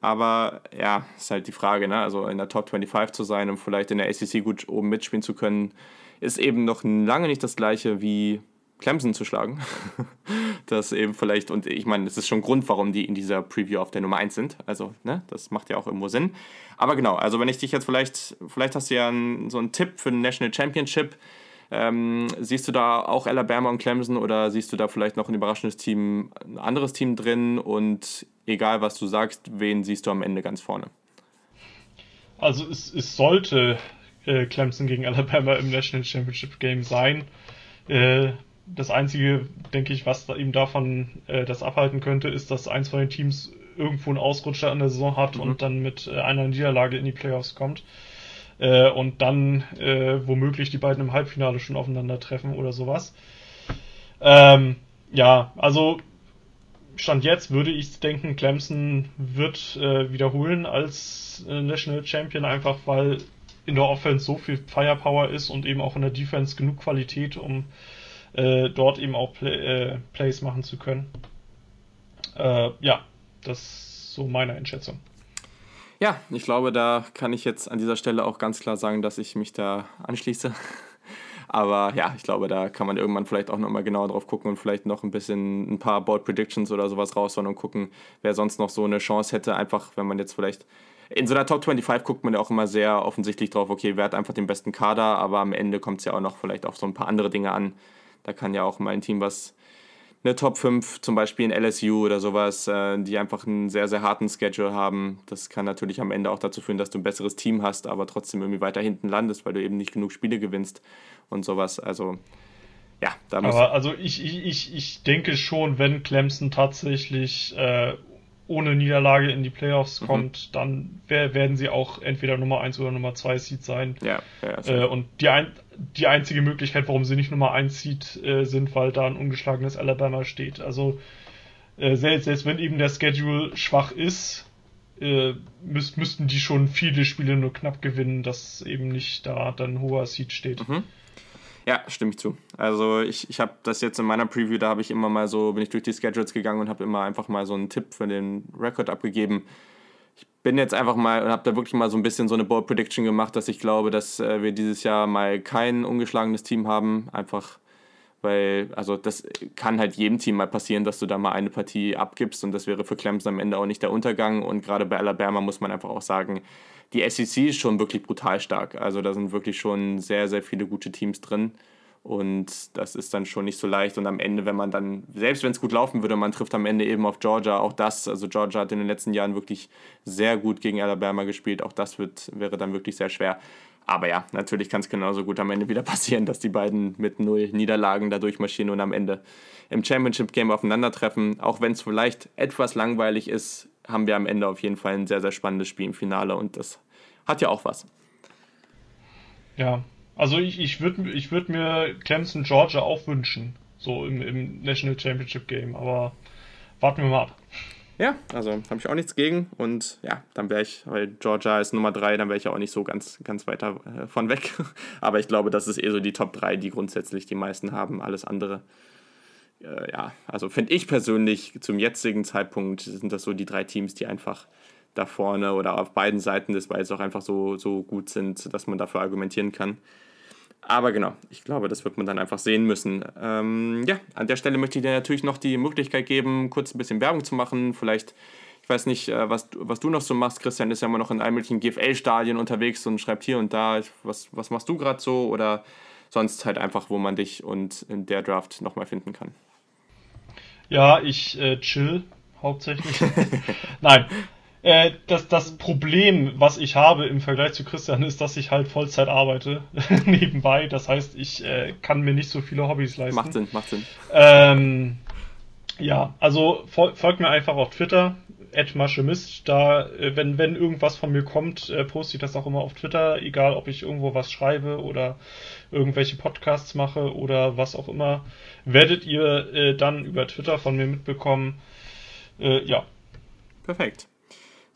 Aber ja, ist halt die Frage, ne? Also in der Top 25 zu sein und vielleicht in der ACC gut oben mitspielen zu können, ist eben noch lange nicht das gleiche wie Clemson zu schlagen. Das eben vielleicht, und ich meine, das ist schon Grund, warum die in dieser Preview auf der Nummer 1 sind. Also, ne, das macht ja auch irgendwo Sinn. Aber genau, also wenn ich dich jetzt vielleicht, vielleicht hast du ja einen, so einen Tipp für den National Championship. Ähm, siehst du da auch Alabama und Clemson oder siehst du da vielleicht noch ein überraschendes Team, ein anderes Team drin? Und egal was du sagst, wen siehst du am Ende ganz vorne? Also es, es sollte äh, Clemson gegen Alabama im National Championship Game sein. Äh, das Einzige, denke ich, was da ihm davon äh, das abhalten könnte, ist, dass eins von den Teams irgendwo einen Ausrutscher in der Saison hat mhm. und dann mit äh, einer Niederlage in die Playoffs kommt. Äh, und dann äh, womöglich die beiden im Halbfinale schon aufeinandertreffen oder sowas. Ähm, ja, also Stand jetzt würde ich denken, Clemson wird äh, wiederholen als äh, National Champion, einfach weil in der Offense so viel Firepower ist und eben auch in der Defense genug Qualität, um äh, dort eben auch Play, äh, Plays machen zu können. Äh, ja, das ist so meine Einschätzung. Ja, ich glaube, da kann ich jetzt an dieser Stelle auch ganz klar sagen, dass ich mich da anschließe. Aber ja, ich glaube, da kann man irgendwann vielleicht auch nochmal genauer drauf gucken und vielleicht noch ein bisschen ein paar Board Predictions oder sowas raushauen und gucken, wer sonst noch so eine Chance hätte. Einfach, wenn man jetzt vielleicht in so einer Top 25 guckt man ja auch immer sehr offensichtlich drauf, okay, wer hat einfach den besten Kader, aber am Ende kommt es ja auch noch vielleicht auf so ein paar andere Dinge an. Da kann ja auch mal ein Team, was eine Top 5, zum Beispiel in LSU oder sowas, äh, die einfach einen sehr, sehr harten Schedule haben. Das kann natürlich am Ende auch dazu führen, dass du ein besseres Team hast, aber trotzdem irgendwie weiter hinten landest, weil du eben nicht genug Spiele gewinnst und sowas. Also ja, da muss. Aber also ich, ich, ich denke schon, wenn Clemson tatsächlich äh, ohne Niederlage in die Playoffs mhm. kommt, dann werden sie auch entweder Nummer 1 oder Nummer 2 Seed sein. Ja, ja, äh, und die, ein, die einzige Möglichkeit, warum sie nicht Nummer 1 Seed äh, sind, weil da ein ungeschlagenes Alabama steht. Also äh, selbst, selbst wenn eben der Schedule schwach ist, äh, müsst, müssten die schon viele Spiele nur knapp gewinnen, dass eben nicht da dann ein hoher Seed steht. Mhm. Ja, stimme ich zu. Also ich, ich habe das jetzt in meiner Preview, da habe ich immer mal so, bin ich durch die Schedules gegangen und habe immer einfach mal so einen Tipp für den Rekord abgegeben. Ich bin jetzt einfach mal und habe da wirklich mal so ein bisschen so eine Bold Prediction gemacht, dass ich glaube, dass äh, wir dieses Jahr mal kein ungeschlagenes Team haben. Einfach weil, also das kann halt jedem Team mal passieren, dass du da mal eine Partie abgibst und das wäre für Clemson am Ende auch nicht der Untergang. Und gerade bei Alabama muss man einfach auch sagen, die SEC ist schon wirklich brutal stark. Also da sind wirklich schon sehr, sehr viele gute Teams drin. Und das ist dann schon nicht so leicht. Und am Ende, wenn man dann, selbst wenn es gut laufen würde, man trifft am Ende eben auf Georgia, auch das, also Georgia hat in den letzten Jahren wirklich sehr gut gegen Alabama gespielt, auch das wird, wäre dann wirklich sehr schwer. Aber ja, natürlich kann es genauso gut am Ende wieder passieren, dass die beiden mit null Niederlagen da durchmarschieren und am Ende im Championship-Game aufeinandertreffen. Auch wenn es vielleicht etwas langweilig ist, haben wir am Ende auf jeden Fall ein sehr, sehr spannendes Spiel im Finale und das hat ja auch was. Ja, also ich, ich würde ich würd mir Clemson Georgia auch wünschen, so im, im National Championship Game, aber warten wir mal ab. Ja, also habe ich auch nichts gegen und ja, dann wäre ich, weil Georgia ist Nummer 3, dann wäre ich auch nicht so ganz, ganz weiter äh, von weg. aber ich glaube, das ist eher so die Top 3, die grundsätzlich die meisten haben. Alles andere äh, ja, also finde ich persönlich zum jetzigen Zeitpunkt sind das so die drei Teams, die einfach da vorne oder auf beiden Seiten des Balls auch einfach so, so gut sind, dass man dafür argumentieren kann. Aber genau, ich glaube, das wird man dann einfach sehen müssen. Ähm, ja, an der Stelle möchte ich dir natürlich noch die Möglichkeit geben, kurz ein bisschen Werbung zu machen. Vielleicht, ich weiß nicht, äh, was, was du noch so machst. Christian ist ja immer noch in allen möglichen GFL-Stadien unterwegs und schreibt hier und da, was, was machst du gerade so? Oder sonst halt einfach, wo man dich und in der Draft nochmal finden kann. Ja, ich äh, chill hauptsächlich. Nein. Äh, das, das Problem, was ich habe im Vergleich zu Christian, ist, dass ich halt Vollzeit arbeite nebenbei. Das heißt, ich äh, kann mir nicht so viele Hobbys leisten. Macht Sinn, macht Sinn. Ähm, ja, also fol folgt mir einfach auf Twitter, @maschemist. Da, äh, wenn wenn irgendwas von mir kommt, äh, poste ich das auch immer auf Twitter, egal ob ich irgendwo was schreibe oder irgendwelche Podcasts mache oder was auch immer, werdet ihr äh, dann über Twitter von mir mitbekommen. Äh, ja. Perfekt.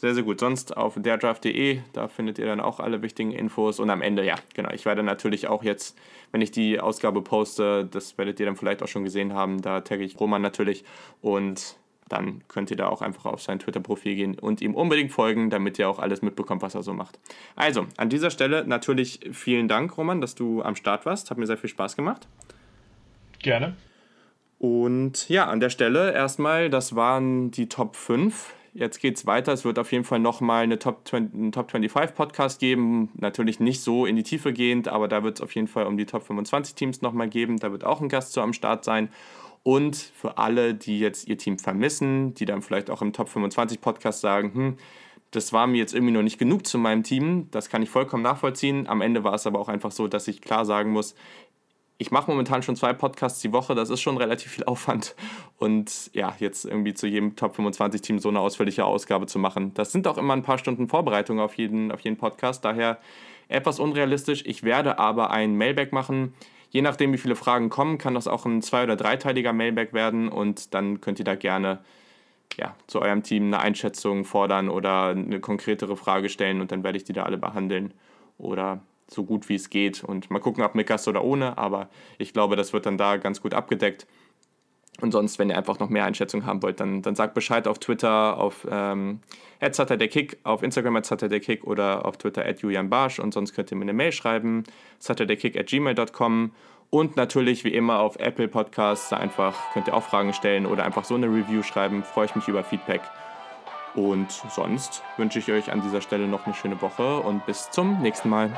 Sehr, sehr gut. Sonst auf derdraft.de, da findet ihr dann auch alle wichtigen Infos. Und am Ende, ja, genau. Ich werde natürlich auch jetzt, wenn ich die Ausgabe poste, das werdet ihr dann vielleicht auch schon gesehen haben, da tagge ich Roman natürlich. Und dann könnt ihr da auch einfach auf sein Twitter-Profil gehen und ihm unbedingt folgen, damit ihr auch alles mitbekommt, was er so macht. Also, an dieser Stelle natürlich vielen Dank, Roman, dass du am Start warst. Hat mir sehr viel Spaß gemacht. Gerne. Und ja, an der Stelle erstmal, das waren die Top 5. Jetzt geht es weiter. Es wird auf jeden Fall nochmal eine Top, 20, einen Top 25 Podcast geben. Natürlich nicht so in die Tiefe gehend, aber da wird es auf jeden Fall um die Top 25 Teams nochmal geben. Da wird auch ein Gast so am Start sein. Und für alle, die jetzt ihr Team vermissen, die dann vielleicht auch im Top 25 Podcast sagen, hm, das war mir jetzt irgendwie noch nicht genug zu meinem Team, das kann ich vollkommen nachvollziehen. Am Ende war es aber auch einfach so, dass ich klar sagen muss, ich mache momentan schon zwei Podcasts die Woche, das ist schon relativ viel Aufwand. Und ja, jetzt irgendwie zu jedem Top 25 Team so eine ausführliche Ausgabe zu machen, das sind auch immer ein paar Stunden Vorbereitung auf jeden, auf jeden Podcast. Daher etwas unrealistisch. Ich werde aber ein Mailback machen. Je nachdem, wie viele Fragen kommen, kann das auch ein zwei- oder dreiteiliger Mailback werden und dann könnt ihr da gerne ja, zu eurem Team eine Einschätzung fordern oder eine konkretere Frage stellen und dann werde ich die da alle behandeln. Oder so gut wie es geht. Und mal gucken, ob mit Gast oder ohne, aber ich glaube, das wird dann da ganz gut abgedeckt. Und sonst, wenn ihr einfach noch mehr Einschätzungen haben wollt, dann, dann sagt Bescheid auf Twitter, auf ähm, Kick, auf Instagram at Kick oder auf Twitter Julian Barsch. Und sonst könnt ihr mir eine Mail schreiben, saturdaykick at gmail.com. Und natürlich wie immer auf Apple Podcasts, einfach könnt ihr auch Fragen stellen oder einfach so eine Review schreiben. Freue ich mich über Feedback. Und sonst wünsche ich euch an dieser Stelle noch eine schöne Woche und bis zum nächsten Mal.